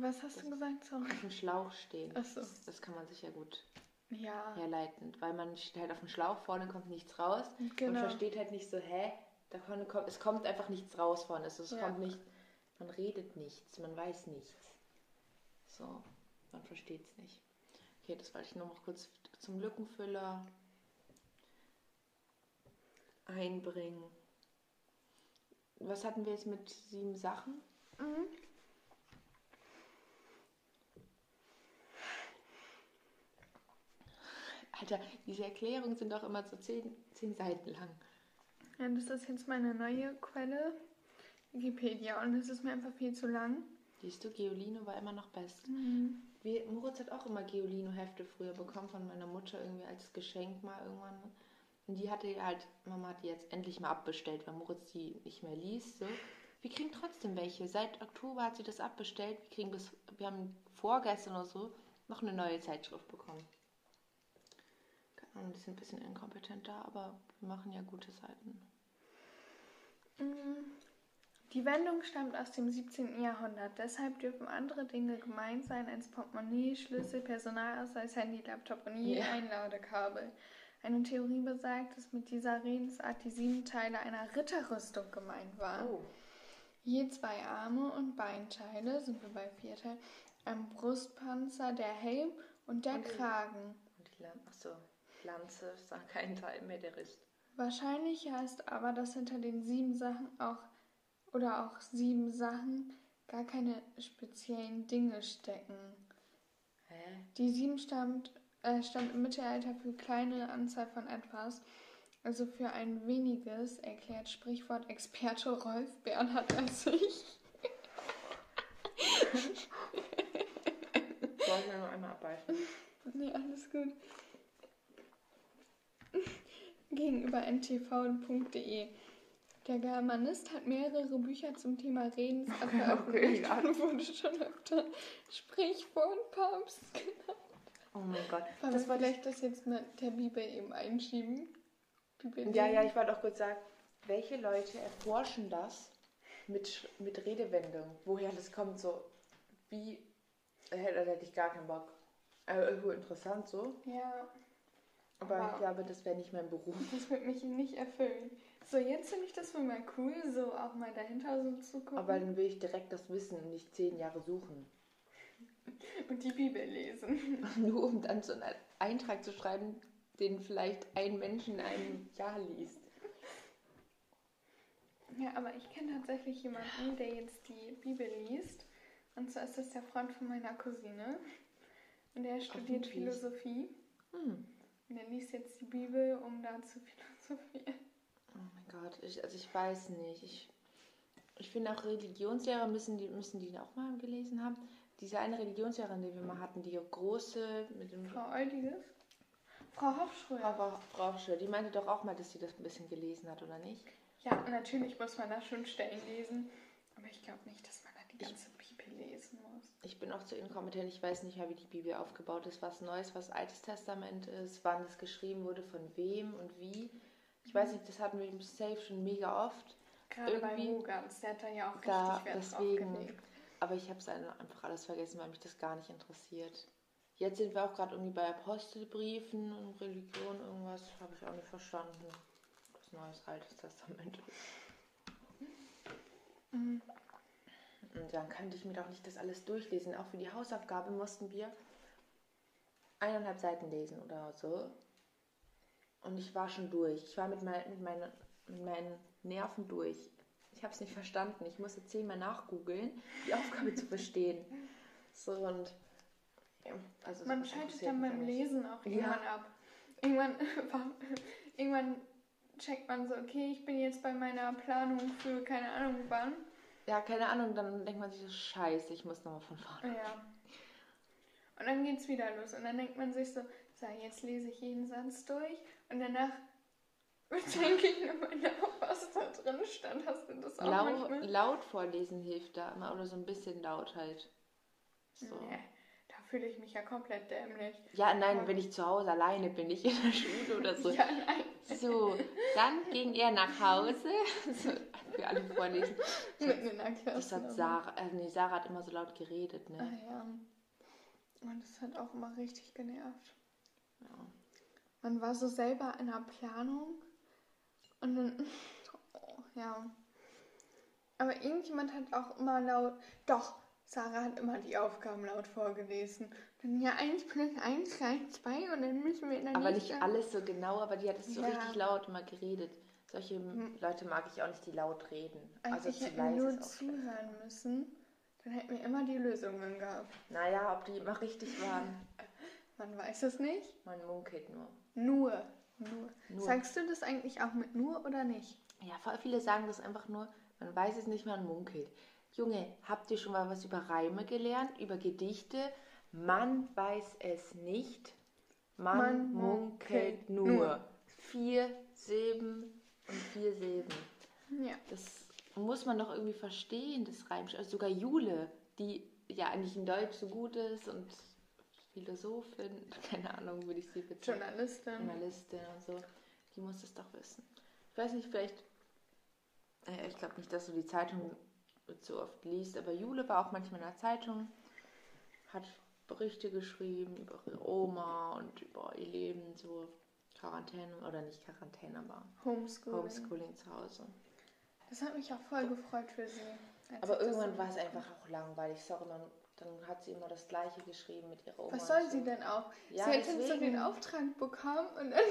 Was hast du gesagt? Sorry. Auf dem Schlauch stehen. Ach so. Das, das kann man sich ja gut Ja. herleiten, weil man steht halt auf dem Schlauch, vorne kommt nichts raus und Genau. versteht halt nicht so, hä? Da vorne kommt, es kommt einfach nichts raus vorne. Es, es Ja. kommt nicht, man redet nichts, man weiß nichts. So, man versteht es nicht. Okay, das wollte ich nur noch kurz zum Lückenfüller einbringen. Was hatten wir jetzt mit sieben Sachen? Mhm. Alter, diese Erklärungen sind doch immer so zehn, zehn Seiten lang. Ja, das ist jetzt meine neue Quelle, Wikipedia, und das ist mir einfach viel zu lang. Siehst du, Geolino war immer noch best. Mhm. Wir, Moritz hat auch immer Geolino-Hefte früher bekommen von meiner Mutter irgendwie als Geschenk mal irgendwann. Und die hatte halt, Mama hat die jetzt endlich mal abbestellt, weil Moritz die nicht mehr liest. So. Wir kriegen trotzdem welche. Seit Oktober hat sie das abbestellt. Wir kriegen bis, wir haben vorgestern oder so noch eine neue Zeitschrift bekommen. Die sind ein bisschen inkompetent da, aber wir machen ja gute Seiten. Mhm. Die Wendung stammt aus dem 17. Jahrhundert. Deshalb dürfen andere Dinge gemeint sein als Portemonnaie, Schlüssel, Personalausweis, Handy, Laptop und je Ja. ein Ladekabel. Eine Theorie besagt, dass mit dieser Redensart die sieben Teile einer Ritterrüstung gemeint waren. Oh. Je zwei Arme und Beinteile, sind wir bei vier Teilen, ein Brustpanzer, der Helm und der Und die- Kragen. Und die Lanze, achso, Lanze ist dann kein Teil mehr, der Rest. Wahrscheinlicher ist aber, dass hinter den sieben Sachen auch oder auch sieben Sachen gar keine speziellen Dinge stecken. Hä? Die sieben stammt, äh, stand im Mittelalter für kleine Anzahl von etwas, also für ein weniges, erklärt Sprichwort Experte Rolf Bernhard. Soll ich mir noch einmal abbeißen? Nee, alles gut. Gegenüber ntv.de. Der Germanist hat mehrere Bücher zum Thema Okay, veröffentlicht ja. und wurde schon öfter Sprichwort Papst genannt. Oh mein Gott. Wollen Das wir vielleicht das jetzt mit der Bibel eben einschieben? Bibel ja, ja, ich wollte auch kurz sagen, welche Leute erforschen das mit, mit Redewendung? Woher das kommt, so wie, äh, da hätte ich gar keinen Bock. Äh, irgendwo interessant so, Ja, aber Aber- ich glaube, das wäre nicht mein Beruf. das wird mich nicht erfüllen. So, jetzt finde ich das wohl mal cool, so auch mal dahinter so zu gucken Aber dann will ich direkt das wissen und nicht zehn Jahre suchen. und die Bibel lesen. Nur um dann so einen Eintrag zu schreiben, den vielleicht ein Mensch in einem Jahr liest. Ja, aber ich kenne tatsächlich jemanden, der jetzt die Bibel liest. Und zwar ist das der Freund von meiner Cousine. Und der studiert. Philosophie. Hm. Er liest jetzt die Bibel, um da zu philosophieren. Oh mein Gott, ich, also ich weiß nicht. Ich, ich finde auch Religionslehrer müssen die, müssen die auch mal gelesen haben. Diese eine Religionslehrerin, die wir mal hatten, die große mit dem Frau Oldiges? Frau Hochschröer. Frau, Frau Schür, die meinte doch auch mal, dass sie das ein bisschen gelesen hat, oder nicht? Ja, natürlich muss man da schon Stellen lesen. Aber ich glaube nicht, dass man da die ganze muss. Ich bin auch zu inkompetent. Ich weiß nicht mehr, wie die Bibel aufgebaut ist, was Neues, was Altes Testament ist, wann es geschrieben wurde, von wem und wie. Ich weiß nicht, das hatten wir im Safe schon mega oft. Gerade bei Irgendwie- Rogans, der hat da ja auch richtig Da, Wert deswegen. Aber ich habe es einfach alles vergessen, weil mich das gar nicht interessiert. Jetzt sind wir auch gerade irgendwie bei Apostelbriefen und Religion, irgendwas habe ich auch nicht verstanden. Das Neues Altes Testament. Mhm. Und dann kannte ich mir doch nicht das alles durchlesen. Auch für die Hausaufgabe mussten wir eineinhalb Seiten lesen oder so. Und ich war schon durch. Ich war mit, mein, mit, meine, mit meinen Nerven durch. Ich habe es nicht verstanden. Ich musste zehnmal nachgoogeln, die Aufgabe zu verstehen. So und. Ja, also Man schaltet dann beim. Lesen auch Ja. irgendwann ab. Irgendwann, irgendwann checkt man so, okay, ich bin jetzt bei meiner Planung für keine Ahnung wann. Ja, keine Ahnung. Dann denkt man sich so: Scheiße, ich muss nochmal von vorne. Ja. Und dann geht's wieder los. Und dann denkt man sich so, so, jetzt lese ich jeden Satz durch. Und danach denke ich nochmal nach, was da drin stand. Hast du das auch Lau manchmal? laut vorlesen hilft da immer. Oder so ein bisschen laut halt. So. Nee, da fühle ich mich ja komplett dämlich. Ja, nein, wenn ich zu Hause alleine bin, nicht in der Schule oder so. Ja, nein. So, dann ging er nach Hause. So, für alle vorlesen. Mitten in der Klasse. Das hat Sarah, äh, nee, Sarah hat immer so laut geredet, Ah ne? ja. Und das hat auch immer richtig genervt. Ja. Man war so selber in der Planung und dann, oh, ja. Aber irgendjemand hat auch immer laut, doch, Sarah hat immer die Aufgaben laut vorgelesen. Dann ja 1 plus 1 gleich 2 und dann müssen wir in der Aber nicht alles so genau, aber die hat es so Ja. richtig laut immer geredet. Solche Hm. Leute mag ich auch nicht, die laut reden. Also Eigentlich zu hätten wir leise nur zuhören müssen. Dann hätten wir immer die Lösungen gehabt. Naja, ob die immer richtig waren, Man weiß es nicht. man munkelt nur. Nur. Nur. Nur. Sagst du das eigentlich auch mit nur oder nicht? Ja, voll viele sagen das einfach nur, man weiß es nicht, man munkelt. Junge, habt ihr schon mal was über Reime gelernt, über Gedichte? Man weiß es nicht, man, Man munkelt munkelt nur. nur. Vier Silben und vier Silben. Ja. Das muss man doch irgendwie verstehen, das Reimsch. Also sogar Jule, die ja eigentlich in Deutsch so gut ist und Philosophin, keine Ahnung, würde ich sie bezeichnen. Journalistin. Journalistin und so, die muss es doch wissen. Ich weiß nicht, vielleicht, äh, ich glaube nicht, dass du die Zeitung so oft liest, aber Jule war auch manchmal in der Zeitung, hat Berichte geschrieben über ihre Oma und über ihr Leben, so Quarantäne, oder nicht Quarantäne, aber Homeschooling. Homeschooling zu Hause. Das hat mich auch voll gefreut für sie. Aber irgendwann so war es einfach auch langweilig. Sorry, man, dann hat sie immer das Gleiche geschrieben mit ihrer Oma. Was soll und sie so. denn auch? Ja, sie hätte so deswegen- den Auftrag bekommen und dann.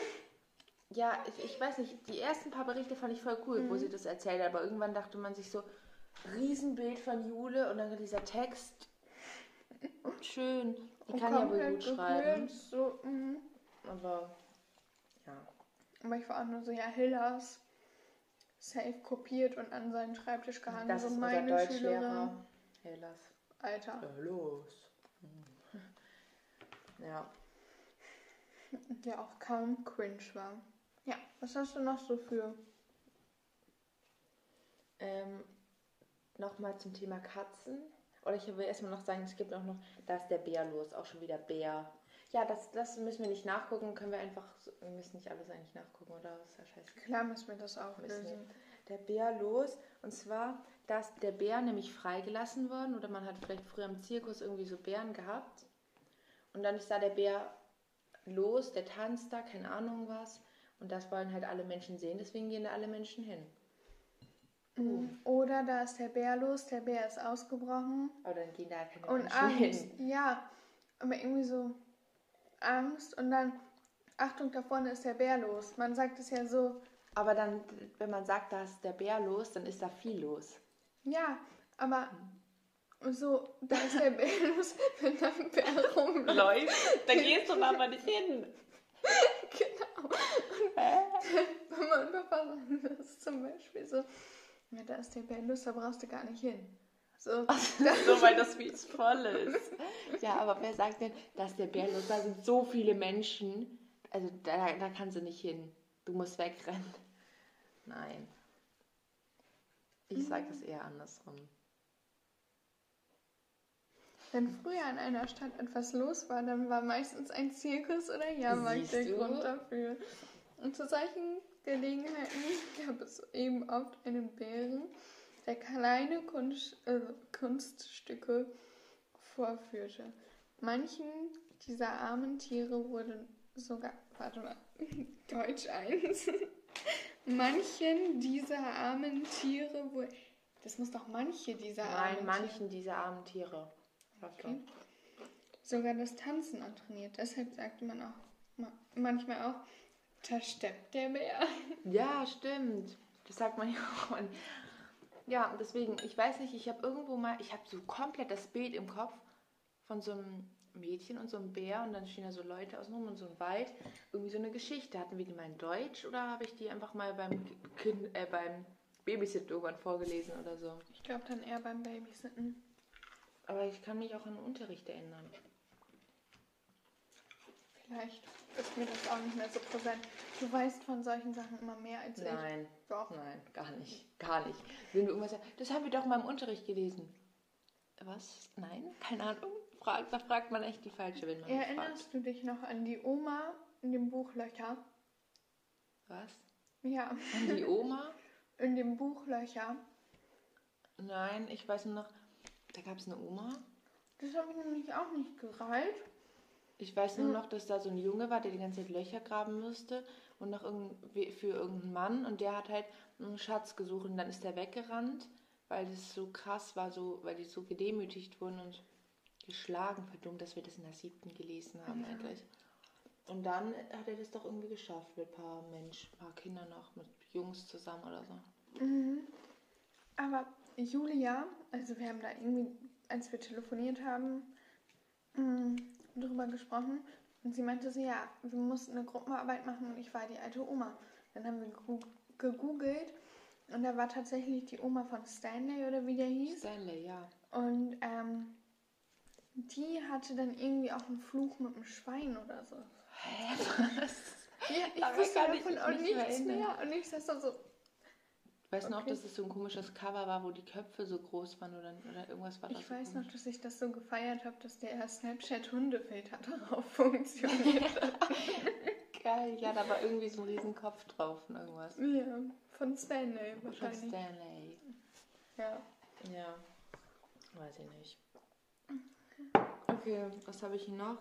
Ja, ich, ich weiß nicht, die ersten paar Berichte fand ich voll cool, wo Mhm. sie das erzählt hat, aber irgendwann dachte man sich so, Riesenbild von Jule und dann dieser Text. Schön, die kann ja wohl komplett gut schreiben. So, mhm. Aber Aber ich war auch nur so, ja, Hillas. Safe kopiert und an seinen Schreibtisch gehangen. das so ist unser meine Deutschlehrer. Schülerin. Hellas. Alter. Ja, los. Ja, Der auch kaum cringe war. Ja, was hast du noch so für Ähm, Nochmal zum Thema Katzen. Oder ich will erstmal noch sagen, es gibt auch noch, da ist der Bär los, auch schon wieder Bär. Ja, das, das müssen wir nicht nachgucken, können wir einfach, wir müssen nicht alles eigentlich nachgucken, oder? Das ist ja scheiße. Klar müssen wir das auch Müssen lösen. Der Bär los, und zwar, da ist der Bär nämlich freigelassen worden, oder man hat vielleicht früher im Zirkus irgendwie so Bären gehabt. Und dann ist da der Bär los, der tanzt da, keine Ahnung was. Und das wollen halt alle Menschen sehen, deswegen gehen da alle Menschen hin. Mhm. Oder da ist der Bär los, der Bär ist ausgebrochen. Aber dann gehen da keine Und Menschen Angst, hin. ja. Aber irgendwie so Angst und dann, Achtung, da vorne ist der Bär los. Man sagt es ja so, Aber dann, wenn man sagt, da ist der Bär los, dann ist da viel los. ja, aber so, da ist der Bär los, wenn da ein Bär rumläuft. Läuft, dann gehst du aber nicht hin. Genau. Wenn man Papa sagt, das ist zum Beispiel so, ja, da ist der Bär los, da brauchst du gar nicht hin. So, so, weil das zu voll ist. Ja, aber wer sagt denn, dass der Bär los? Da sind so viele Menschen. Also da, da kannst du nicht hin. Du musst wegrennen. Nein. Ich sage das eher andersrum. wenn früher in einer Stadt etwas los war, dann war meistens ein Zirkus oder Jahrmarkt der? Grund dafür. Und zu solchen Gelegenheiten gab es eben oft einen Bären, der kleine Kunst, äh, Kunststücke vorführte. Manchen dieser armen Tiere wurden sogar, warte mal, Deutsch 1. Manchen dieser armen Tiere wurden, das muss doch manche dieser armen Nein, Tiere. manchen dieser armen Tiere. Okay. Sogar das Tanzen antrainiert. Deshalb sagte man auch ma- manchmal auch, da steppt der Bär. Ja, stimmt. Das sagt man ja auch. Ja, und deswegen, ich weiß nicht, ich habe irgendwo mal, ich habe so komplett das Bild im Kopf von so einem Mädchen und so einem Bär und dann stehen da so Leute außenrum und so ein Wald. Irgendwie so eine Geschichte. Hatten wir die mal in Deutsch oder habe ich die einfach mal beim, kind, äh, beim Babysit irgendwann vorgelesen oder so? Ich glaube dann eher beim Babysitten. Aber ich kann mich auch an den Unterricht erinnern. Vielleicht ist mir das auch nicht mehr so präsent. Du weißt von solchen Sachen immer mehr als Nein, ich. Doch. nein, gar nicht. Gar nicht. Wenn du irgendwas sagst, das haben wir doch mal im Unterricht gelesen. Was? Nein? Keine Ahnung. Frag, da fragt man echt die falsche, wenn man mich fragt. Erinnerst du dich noch an die Oma in dem Buch Löcher? Was? Ja, An die Oma? in dem Buch Löcher. Nein, ich weiß nur noch, da gab es eine Oma. Das habe ich nämlich auch nicht gereilt. Ich weiß nur noch, dass da so ein Junge war, der die ganze Zeit Löcher graben musste und noch irgend- für irgendeinen Mann und der hat halt einen Schatz gesucht und dann ist er weggerannt, weil das so krass war, so, weil die so gedemütigt wurden und geschlagen, verdummt, dass wir das in der siebten gelesen haben eigentlich. Und dann hat er das doch irgendwie geschafft mit ein paar Menschen, ein paar Kindern noch, mit Jungs zusammen oder so. Mhm. Aber Julia, also wir haben da irgendwie, als wir telefoniert haben, mh, drüber gesprochen. Und sie meinte so, ja, wir mussten eine Gruppenarbeit machen und ich war die alte Oma. Dann haben wir gegoog- gegoogelt und da war tatsächlich die Oma von Stanley oder wie der hieß. Stanley, ja. Und ähm, die hatte dann irgendwie auch einen Fluch mit einem Schwein oder so. Hä? Was? Ja, ich Daran wusste davon auch nichts mehr. Und ich saß da so, Weißt du noch, Okay. dass es so ein komisches Cover war, wo die Köpfe so groß waren oder, oder irgendwas war das Ich so weiß komisch? noch, dass ich das so gefeiert habe, dass der Snapchat-Hundefilter darauf funktioniert hat. Geil, ja, da war irgendwie so ein riesen Kopf drauf und irgendwas. ja, von Stanley Von wahrscheinlich. Stanley. Ja. Ja, weiß ich nicht. Okay, was habe ich hier noch?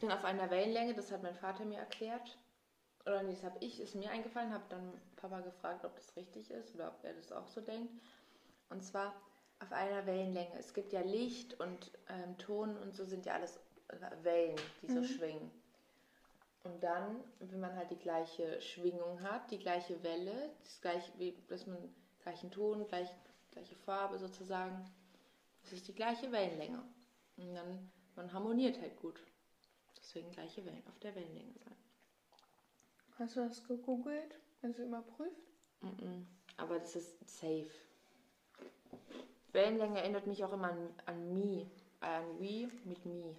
Dann auf einer Wellenlänge, das hat mein Vater mir erklärt. Oder nee, das habe ich, ist mir eingefallen, habe dann Papa gefragt, ob das richtig ist oder ob er das auch so denkt. Und zwar auf einer Wellenlänge. Es gibt ja Licht und ähm, Ton und so sind ja alles äh, Wellen, die so Mhm. schwingen. Und dann, wenn man halt die gleiche Schwingung hat, die gleiche Welle, das gleiche, wie, dass man gleichen Ton, gleich, gleiche Farbe sozusagen, das ist die gleiche Wellenlänge. Und dann, man harmoniert halt gut. Deswegen gleiche Wellen auf der Wellenlänge sein. Hast du das gegoogelt? Also überprüft? Mhm. Aber das ist safe. Wellenlänge erinnert mich auch immer an, an Me. An We mit Me.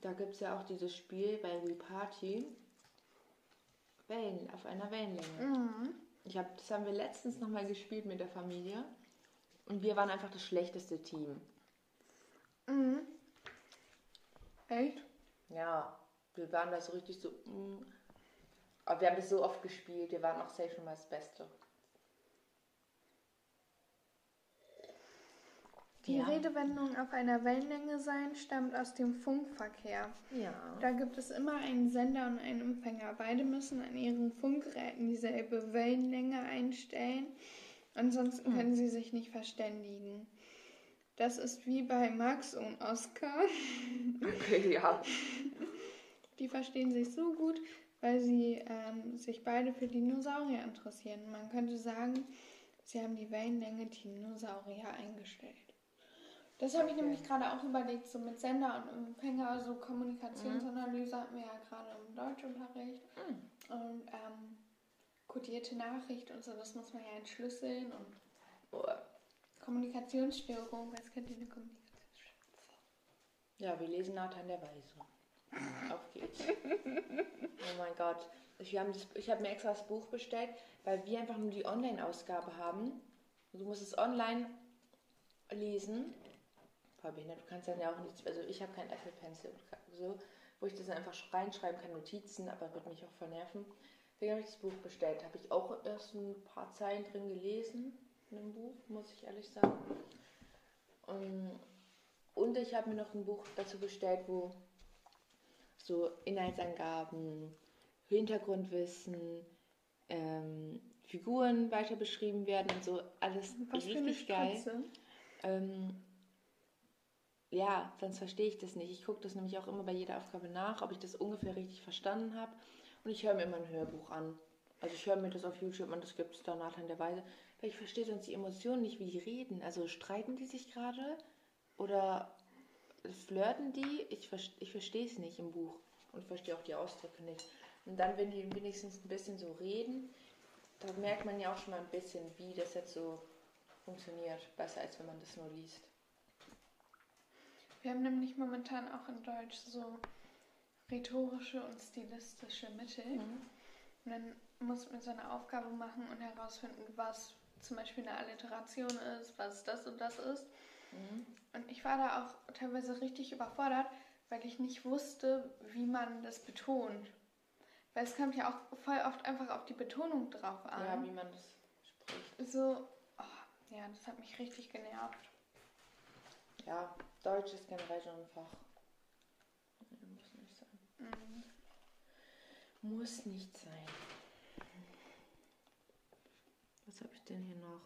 Da gibt es ja auch dieses Spiel bei We Party. Wellen, auf einer Wellenlänge. Mhm. Ich hab, das haben wir letztens nochmal gespielt mit der Familie. Und wir waren einfach das schlechteste Team. Mhm. Echt? Ja, wir waren da so richtig so. mm. Aber wir haben das so oft gespielt, wir waren auch safe schon mal das Beste. Die Ja. Redewendung auf einer Wellenlänge sein stammt aus dem Funkverkehr. Ja. Da gibt es immer einen Sender und einen Empfänger. Beide müssen an ihren Funkgeräten dieselbe Wellenlänge einstellen, ansonsten können sie sich nicht verständigen. Das ist wie bei Max und Oskar. Okay, ja. Die verstehen sich so gut, weil sie ähm, sich beide für Dinosaurier interessieren. Man könnte sagen, sie haben die Wellenlänge Dinosaurier eingestellt. Das habe ich Okay. nämlich gerade auch überlegt, so mit Sender und Empfänger, also Kommunikationsanalyse hatten wir ja gerade im Deutschunterricht. Und ähm, kodierte Nachricht und so, das muss man ja entschlüsseln und Oh. Kommunikationsstörung, was könnte eine Kommunikationsstörung? Ja, wir lesen Nathan der Weise. Auf geht's. Oh mein Gott. Ich, habe mir extra das Buch bestellt, weil wir einfach nur die Online-Ausgabe haben. Du musst es online lesen. Behindert, du kannst dann ja auch nichts, also ich habe kein Apple Pencil so, wo ich das dann einfach sch- reinschreiben kann, Notizen, aber wird mich auch vernerven. Deswegen habe ich das Buch bestellt. Habe ich auch erst ein paar Zeilen drin gelesen in dem Buch, muss ich ehrlich sagen. Und, und ich habe mir noch ein Buch dazu bestellt, wo so Inhaltsangaben, Hintergrundwissen, ähm, Figuren weiter beschrieben werden und so. Alles Was richtig geil. Ähm, ja, sonst verstehe ich das nicht. Ich gucke das nämlich auch immer bei jeder Aufgabe nach, ob ich das ungefähr richtig verstanden habe. Und ich höre mir immer ein Hörbuch an. Also ich höre mir das auf YouTube und das gibt es da Nathan der Weise. Weil ich verstehe sonst die Emotionen nicht, wie die reden. Also streiten die sich gerade? Oder flirten die? Ich, ich verstehe es nicht im Buch. Und verstehe auch die Ausdrücke nicht. Und dann, wenn die wenigstens ein bisschen so reden, da merkt man ja auch schon mal ein bisschen, wie das jetzt so funktioniert. Besser, als wenn man das nur liest. Wir haben nämlich momentan auch in Deutsch so rhetorische und stilistische Mittel. Und dann muss man so eine Aufgabe machen und herausfinden, was zum Beispiel eine Alliteration ist, was das und das ist. Und ich war da auch teilweise richtig überfordert, weil ich nicht wusste, wie man das betont. Weil es kommt ja auch voll oft einfach auf die Betonung drauf an. Ja, wie man das spricht. so, oh, ja, das hat mich richtig genervt. Ja, Deutsch ist generell schon ein Fach. Muss nicht sein. Mhm. Muss nicht sein. Was habe ich denn hier noch?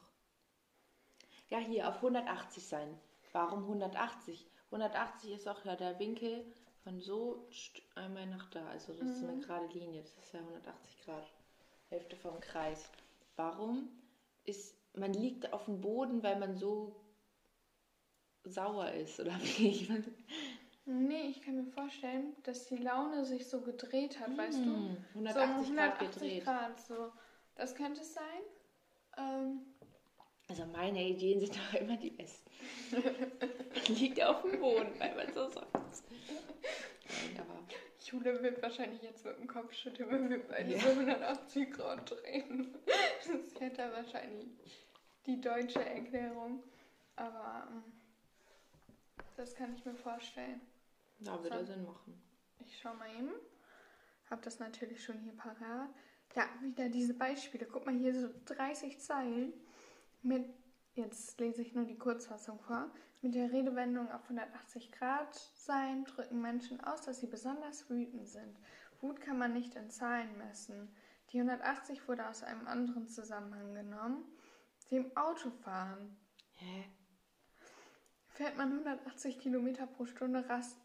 Ja, hier auf 180 sein. Warum 180? 180 ist auch ja der Winkel von so einmal nach da. Also das ist eine gerade Linie. Das ist ja 180 Grad. Hälfte vom Kreis. Warum ist man liegt auf dem Boden, weil man so sauer ist oder wie? Nee, ich kann mir vorstellen, dass die Laune sich so gedreht hat, weißt du? Hm, So um 180 Grad 180 gedreht. Grad, so. Das könnte es sein. Ähm, Also meine Ideen sind doch immer die besten. Liegt auf dem Boden, weil man so sagt. Nein, aber Jule wird wahrscheinlich jetzt mit dem Kopf schütteln, wenn wir beide Ja. so 180 Grad drehen. Das hätte wahrscheinlich die deutsche Erklärung. Aber ähm, das kann ich mir vorstellen. da würde So. Sinn machen. Ich schau mal eben. Hab das natürlich schon hier parat. Ja, wieder diese Beispiele. Guck mal hier so 30 Zeilen mit, jetzt lese ich nur die Kurzfassung vor, mit der Redewendung auf 180 Grad sein, drücken Menschen aus, dass sie besonders wütend sind. Wut kann man nicht in Zahlen messen. Die 180 wurde aus einem anderen Zusammenhang genommen, dem Autofahren. Hä? Fährt man 180 Kilometer pro Stunde, rast,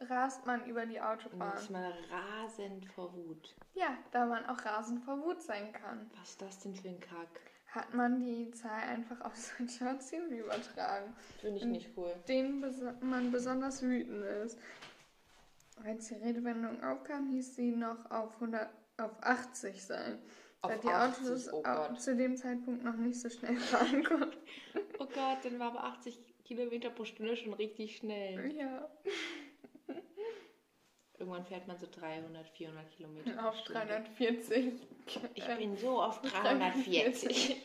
rast man über die Autobahn. ist man rasend vor Wut. Ja, da man auch rasend vor Wut sein kann, Was ist das denn für ein Kack? hat man die Zahl einfach auf Situationen übertragen, Finde ich nicht cool. denen beso man besonders wütend ist. Als die Redewendung aufkam, hieß sie noch auf, 100, auf 80 sein, da Auf die 80, Autos oh zu dem Zeitpunkt noch nicht so schnell fahren konnten. Oh Gott, dann war aber 80 Kilometer pro Stunde schon richtig schnell. Ja, irgendwann fährt man so 300, 400 Kilometer. Auf Stunde. 340. Ich bin so auf 340.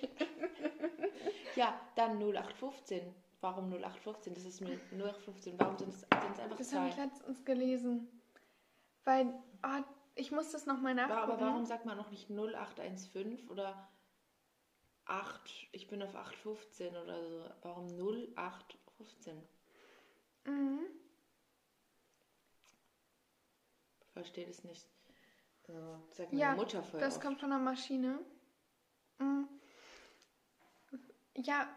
ja, dann 0815. Warum 0815? Das ist mir 0815. Warum sind es, einfach Das habe zwei? ich letztens gelesen. Weil, ah, ich muss das nochmal nachgucken. Aber warum sagt man noch nicht 0815 oder 8? Ich bin auf 815 oder so. Warum 0815? Mhm. Verstehe das nicht. So, sagt meine Ja, Mutter voll das oft. kommt von der Maschine. Mhm. Ja,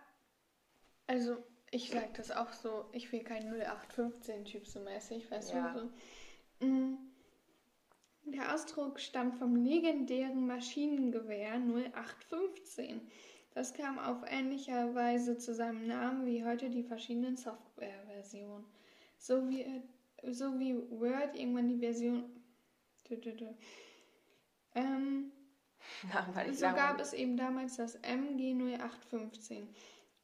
also ich sag das auch so, ich will kein 0815-Typ so mäßig, weißt Ja. du? So. Mhm. Der Ausdruck stammt vom legendären Maschinengewehr 0815. Das kam auf ähnlicher Weise zu seinem Namen wie heute die verschiedenen Softwareversionen. So wie, so wie Word irgendwann die Version. Ähm, Langweilig, so gab es eben damals das MG 0815.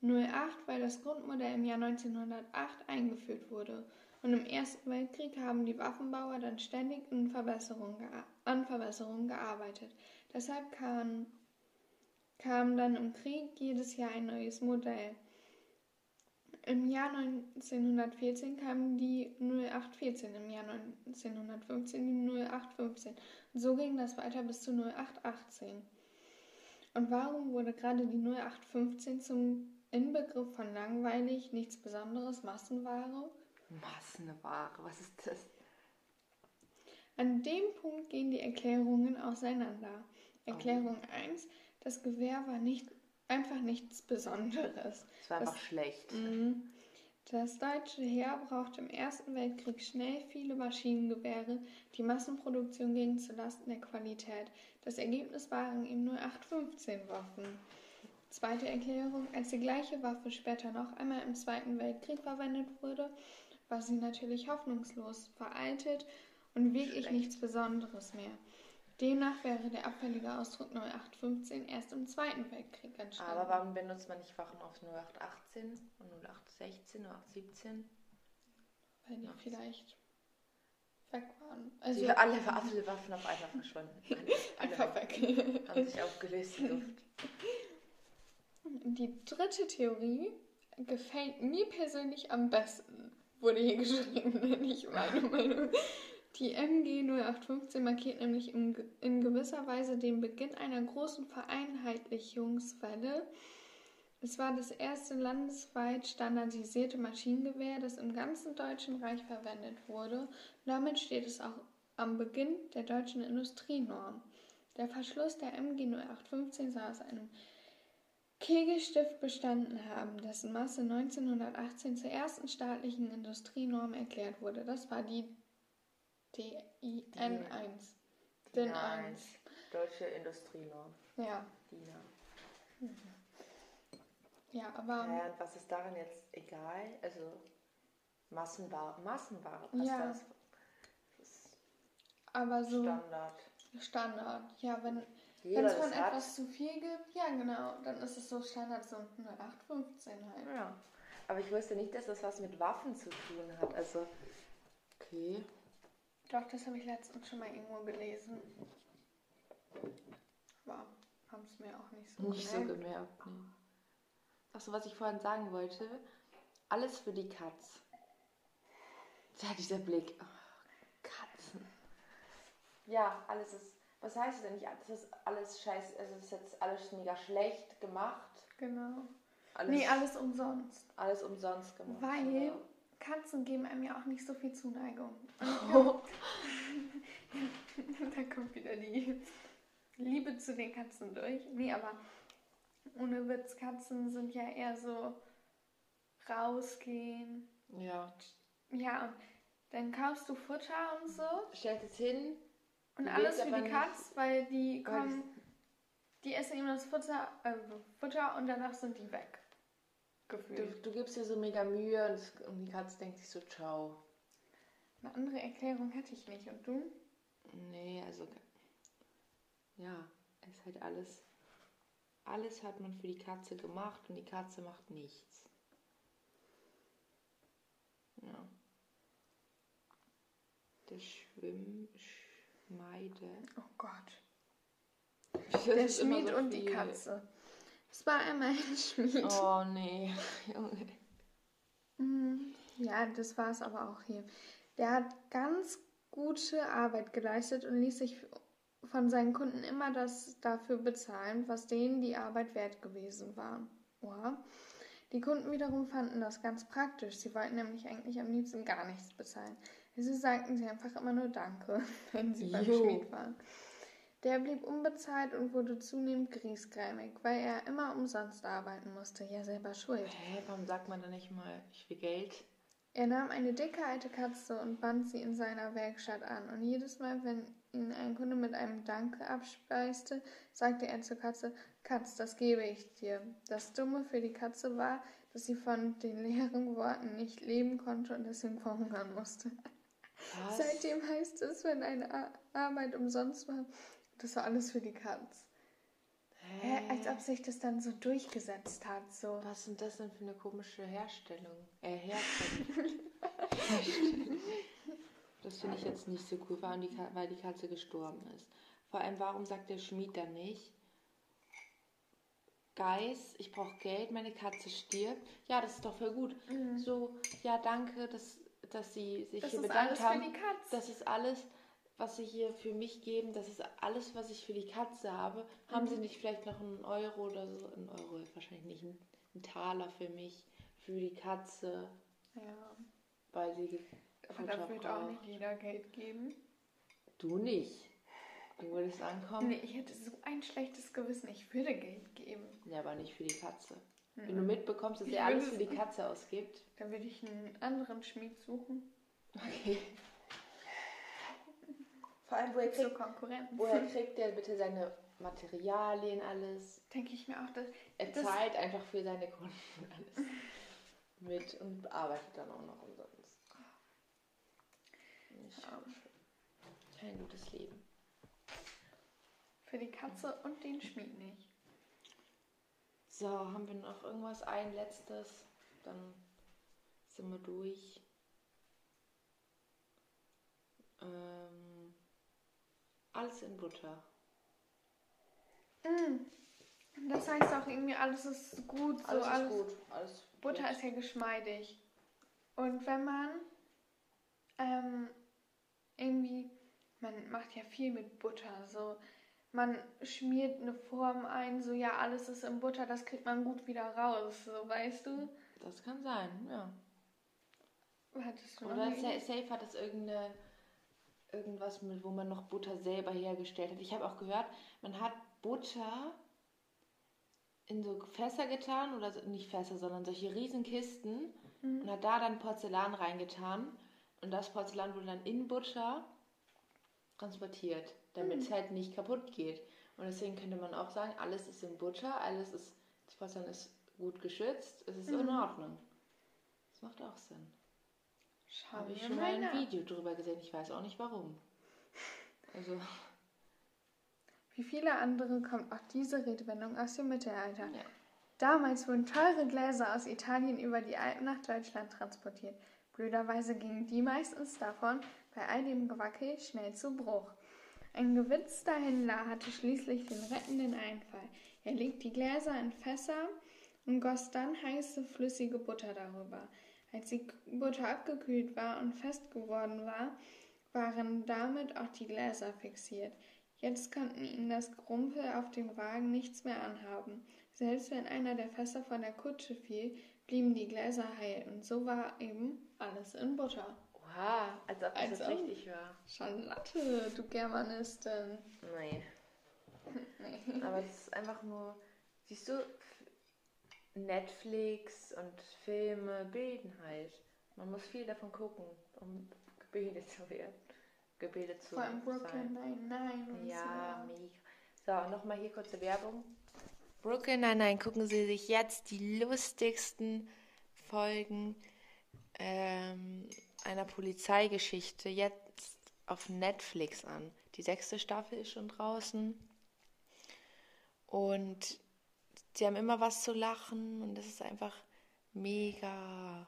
08, weil das Grundmodell im Jahr 1908 eingeführt wurde. Und im Ersten Weltkrieg haben die Waffenbauer dann ständig gea- an Verbesserungen gearbeitet. Deshalb kam, kam dann im Krieg jedes Jahr ein neues Modell. Im Jahr 1914 kam die 0814, im Jahr 1915 die 0815. Und so ging das weiter bis zu 0818. Und warum wurde gerade die 0815 zum Inbegriff von langweilig, nichts Besonderes, Massenware? Massenware, was ist das? An dem Punkt gehen die Erklärungen auseinander. Erklärung 1, das Gewehr war nicht, einfach nichts Besonderes. Es war Das- einfach schlecht. Mhm. Das deutsche Heer brauchte im Ersten Weltkrieg schnell viele Maschinengewehre. Die Massenproduktion ging zulasten der Qualität. Das Ergebnis waren eben nur 815 Waffen. Zweite Erklärung, als die gleiche Waffe später noch einmal im Zweiten Weltkrieg verwendet wurde, war sie natürlich hoffnungslos veraltet und wirklich Schlecht. nichts Besonderes mehr. Demnach wäre der abfällige Ausdruck 0815 erst im Zweiten Weltkrieg entstanden. Aber warum benutzt man nicht Waffen auf 0818 und 0816, 0817? Weil die Ja. vielleicht weg waren. Also Also alle, alle Waffen auf einmal verschwunden. Einfach weg. haben sich aufgelöst in Luft. Die dritte Theorie gefällt mir persönlich am besten. Wurde hier geschrieben, nicht meine Meinung. Die MG 0815 markiert nämlich in, ge- in gewisser Weise den Beginn einer großen Vereinheitlichungswelle. Es war das erste landesweit standardisierte Maschinengewehr, das im ganzen Deutschen Reich verwendet wurde. Damit steht es auch am Beginn der deutschen Industrienorm. Der Verschluss der MG 0815 soll aus einem Kegelstift bestanden haben, dessen Masse 1918 zur ersten staatlichen Industrienorm erklärt wurde. Das war die DIN-1. DIN DIN 1. Deutsche Industrienorm. Ja, DIN ja, aber Ja, und was ist daran jetzt egal? Also Massenware, Massenware passt Ja. das. Das ist aber so Standard. Standard. Ja, wenn es von hat. etwas zu viel gibt, ja genau, dann ist es so Standard so 0815 halt. Ja. Aber ich wusste nicht, dass das was mit Waffen zu tun hat. Also, okay. Doch, das habe ich letztens schon mal irgendwo gelesen. Aber haben es mir auch nicht so Nicht so gemerkt. gemerkt. Nee. Achso, was ich vorhin sagen wollte. Alles für die Katz. Ja, dieser Blick. Oh, Katzen. Ja, alles ist. Was heißt das denn nicht? Das ist alles scheiße. Also, das ist jetzt alles mega schlecht gemacht. Genau. Alles, Nee, alles umsonst. alles umsonst gemacht. Weil Ja. Katzen geben einem ja auch nicht so viel Zuneigung. Oh. da kommt wieder die Liebe zu den Katzen durch. Nee, aber ohne Witz, Katzen sind ja eher so rausgehen. Ja. Ja, und dann kaufst du Futter und so. Stellt es hin. Und alles für die nicht- Katz, weil die Weil kommen, die essen ihm das Futter, äh, Futter und danach sind die weg. Du, Gefühlt. du gibst dir so mega Mühe und, es- und die Katze denkt sich so, ciao. Eine andere Erklärung hätte ich nicht. Und du? Nee, also. Ja, es ist halt alles. Alles hat man für die Katze gemacht und die Katze macht nichts. Ja. Der Schwimmschmeide. Oh Gott. Das Der Schmied so und die. Katze. Es war einmal ein Schmied. Oh nee, Junge. Mm, Ja, das war es aber auch hier. Der hat ganz gute Arbeit geleistet und ließ sich von seinen Kunden immer das dafür bezahlen, was denen die Arbeit wert gewesen war. Oha. Die Kunden wiederum fanden das ganz praktisch. Sie wollten nämlich eigentlich am liebsten gar nichts bezahlen. Also sagten sie einfach immer nur Danke, wenn sie beim Jo. Schmied waren. Der blieb unbezahlt und wurde zunehmend griesgrämig, weil er immer umsonst arbeiten musste. Ja, selber schuld. Hä, warum sagt man da nicht mal, ich will Geld? Er nahm eine dicke alte Katze und band sie in seiner Werkstatt an. Und jedes Mal, wenn ihn ein Kunde mit einem Danke abspeiste, sagte er zur Katze, Katz, das gebe ich dir. Das Dumme für die Katze war, dass sie von den leeren Worten nicht leben konnte und deswegen verhungern musste. Was? Seitdem heißt es, wenn eine Ar- Arbeit umsonst war, das war alles für die Katz. Hä? Als ob sich das dann so durchgesetzt hat, so. Was sind das denn für eine komische Herstellung? Äh, Herstellung. Herstellung. Das finde ich jetzt nicht so cool, allem die weil die Katze gestorben ist. Vor allem, warum sagt der Schmied dann nicht, Geist, ich brauche Geld, meine Katze stirbt. Ja, das ist doch voll gut. So, ja, danke, dass, dass Sie sich Mhm. Das hier ist bedankt alles für haben. die Katz. Das ist alles, was Sie hier für mich geben. Das ist alles, was ich für die Katze habe. Haben Mhm. Sie nicht vielleicht noch einen Euro oder so? Ein Euro wahrscheinlich nicht ein, ein Taler für mich, für die Katze, Ja. weil sie Aber Futter da wird auch nicht jeder Geld geben. Du nicht. Du würdest ankommen. Nee, ich hätte so ein schlechtes Gewissen. Ich würde Geld geben. Ja, aber nicht für die Katze. Wenn Mhm. du mitbekommst, dass er alles für die Katze ausgibt. Dann würde ich einen anderen Schmied suchen. Okay. Vor allem, woher So kriegt, Konkurrenten. woher kriegt der bitte seine Materialien alles? Denke ich mir auch, dass Er Das- zahlt einfach für seine Kunden alles mit und arbeitet dann auch noch umsonst. Nicht Ja. Kein gutes Leben. für die Katze und den Schmied nicht. So, haben wir noch irgendwas? Ein letztes. Dann sind wir durch. Ähm, alles in Butter. Mm. Das heißt auch irgendwie, alles ist gut. So Alles ist alles gut. Alles Butter gut. ist ja geschmeidig. Und wenn man ähm, irgendwie, man macht ja viel mit Butter, so man schmiert eine Form ein, so ja, alles ist in Butter, das kriegt man gut wieder raus, so weißt du? Das kann sein, ja. Hattest du Oder Sa-? Safe hat es irgendeine, irgendwas mit, wo man noch Butter selber hergestellt hat. Ich habe auch gehört, man hat Butter in so Fässer getan, oder so, nicht Fässer, sondern solche Riesenkisten Mhm. und hat da dann Porzellan reingetan. Und das Porzellan wurde dann in Butter transportiert, damit Mhm. es halt nicht kaputt geht. Und deswegen könnte man auch sagen, alles ist in Butter, alles ist, das Porzellan ist gut geschützt, es ist in Mhm. Ordnung. Das macht auch Sinn. Habe ich schon mal mal ein nach. Video drüber gesehen. Ich weiß auch nicht warum. Also, Wie viele andere kommt auch diese Redewendung aus dem Mittelalter. ja. Damals wurden teure Gläser aus Italien über die Alpen nach Deutschland transportiert. Blöderweise gingen die meistens davon bei all dem Gewackel schnell zu Bruch. Ein gewitzter Händler hatte schließlich den rettenden Einfall. Er legte die Gläser in Fässer und goss dann heiße, flüssige Butter darüber. Als die Butter abgekühlt war und fest geworden war, waren damit auch die Gläser fixiert. Jetzt konnten ihnen das Grumpel auf dem Wagen nichts mehr anhaben. Selbst wenn einer der Fässer von der Kutsche fiel, blieben die Gläser heil und so war eben alles in Butter. Oha, als ob das Als richtig war. Charlotte, du Germanistin. Nee. Nee. Aber es ist einfach nur, siehst du, Netflix und Filme bilden halt. Man muss viel davon gucken, um gebildet zu werden. Gebildet zu Vor allem Brooklyn. Nine-Nine und Ja, so. mega. So, und nochmal hier kurze Werbung. Brooklyn Nine-Nine, gucken Sie sich jetzt die lustigsten Folgen ähm, einer Polizeigeschichte jetzt auf Netflix an. Die sechste Staffel ist schon draußen. Und sie haben immer was zu lachen und das ist einfach mega.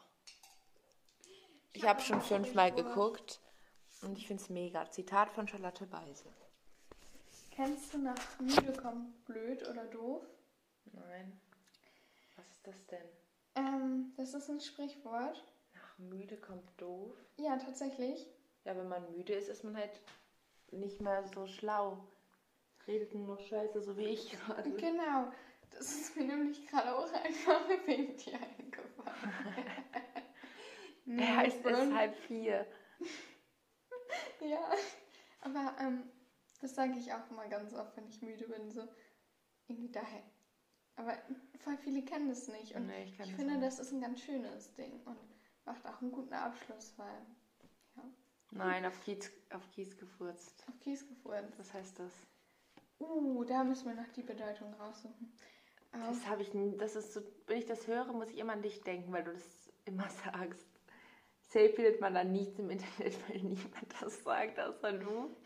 Ich habe schon fünfmal geguckt Und ich finde es mega. Zitat von Charlotte Beise. Kennst du nach müde kommt blöd oder doof? Nein. Was ist das denn? Ähm, das ist ein Sprichwort. Nach müde kommt doof. Ja, tatsächlich. Ja, wenn man müde ist, ist man halt nicht mehr so schlau. Redet nur noch scheiße, so wie ich gerade. Genau. Das ist mir nämlich gerade auch einfach wegen dir eingefallen. Er heißt es halb vier. Ja, aber ähm, das sage ich auch immer ganz oft, wenn ich müde bin. So irgendwie daher. Aber voll viele kennen das nicht. Und Nee, ich ich das finde, das ist ein ganz schönes Ding und macht auch einen guten Abschluss, weil ja, Nein, auf Kies, auf Kies gefurzt. auf Kies gefroren. Was heißt das? Uh, da müssen wir noch die Bedeutung raussuchen. Das habe ich das ist so, wenn ich das höre, muss ich immer an dich denken, weil du das immer sagst. Safe findet man da nichts im Internet, weil niemand das sagt, außer du.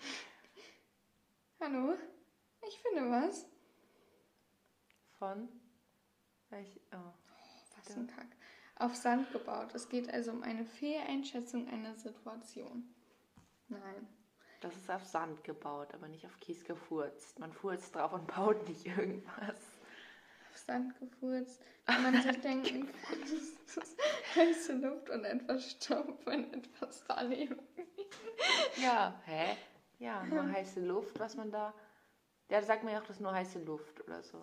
hallo? Ich finde was. Von? Welch, oh. Was ein Kack. Auf Sand gebaut. Es geht also um eine Fehleinschätzung einer Situation. Nein. Das ist auf Sand gebaut, aber nicht auf Kies gefurzt. Man furzt drauf und baut nicht irgendwas. Auf Sand gefurzt. Kann man sich denken, das ist heiße Luft und etwas Staub, wenn etwas daneben. Ja, hä? Ja, nur heiße Luft, was man da. Ja, da sagt man ja auch, das ist nur heiße Luft oder so.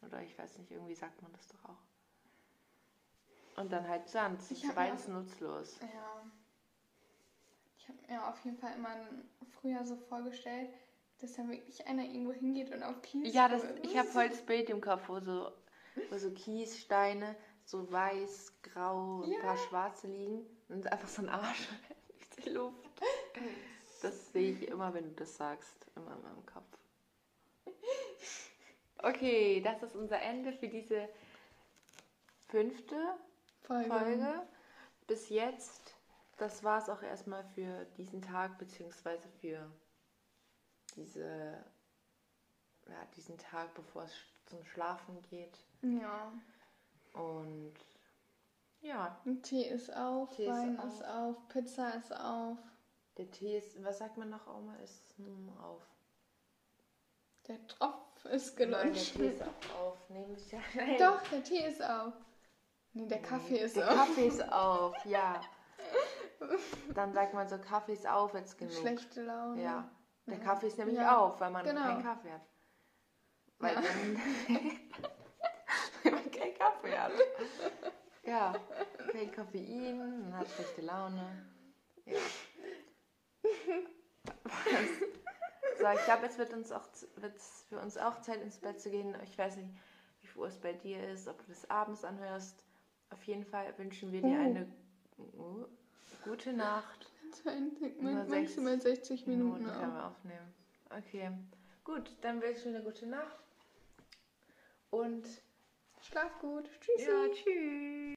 Oder ich weiß nicht, irgendwie sagt man das doch auch. Und dann halt Sand. Das Ich ist hab beides nutzlos. Ja. Ich habe mir auf jeden Fall immer früher so vorgestellt, dass da wirklich einer irgendwo hingeht und auf Kies. Ja, das, ich habe voll das Bild im Kopf, wo so, wo so Kiessteine, so weiß, grau, und ein Ja. paar schwarze liegen und einfach so ein Arsch durch die Luft. Das sehe ich immer, wenn du das sagst, immer in meinem Kopf. Okay, das ist unser Ende für diese fünfte Folge. Folge. Bis jetzt, das war es auch erstmal für diesen Tag, beziehungsweise für diese, ja, diesen Tag, bevor es zum Schlafen geht. Ja. Und ja, Und Tee ist auf, Tee ist Wein auf. ist auf, Pizza ist auf, der Tee ist, was sagt man noch auch mal, ist hm, auf. der Tropf ist Nein, der. Tee ist auch auf. Nee, muss ja, nein. Doch, der Tee ist auf. Nee, der Kaffee ist der auf. Kaffee ist auf, ja. Dann sagt man so, Kaffee ist auf, jetzt genug. Schlechte Laune. Ja, der Ja. Kaffee ist nämlich Ja, auf, weil man genau. keinen Kaffee hat. Weil Ja. wenn man keinen Kaffee hat. Ja, kein Koffein, man hat schlechte Laune. Ja. So, ich glaube, es wird uns auch wird's für uns auch Zeit ins Bett zu gehen. Ich weiß nicht, wie viel Uhr es bei dir ist, ob du das abends anhörst. Auf jeden Fall wünschen wir dir Oh. eine uh, gute Nacht. Maximal 60 Minuten können auf. wir aufnehmen. Okay, gut, dann wünsche ich dir eine gute Nacht. Und Schlaf gut. Tschüssi. ja, tschüss.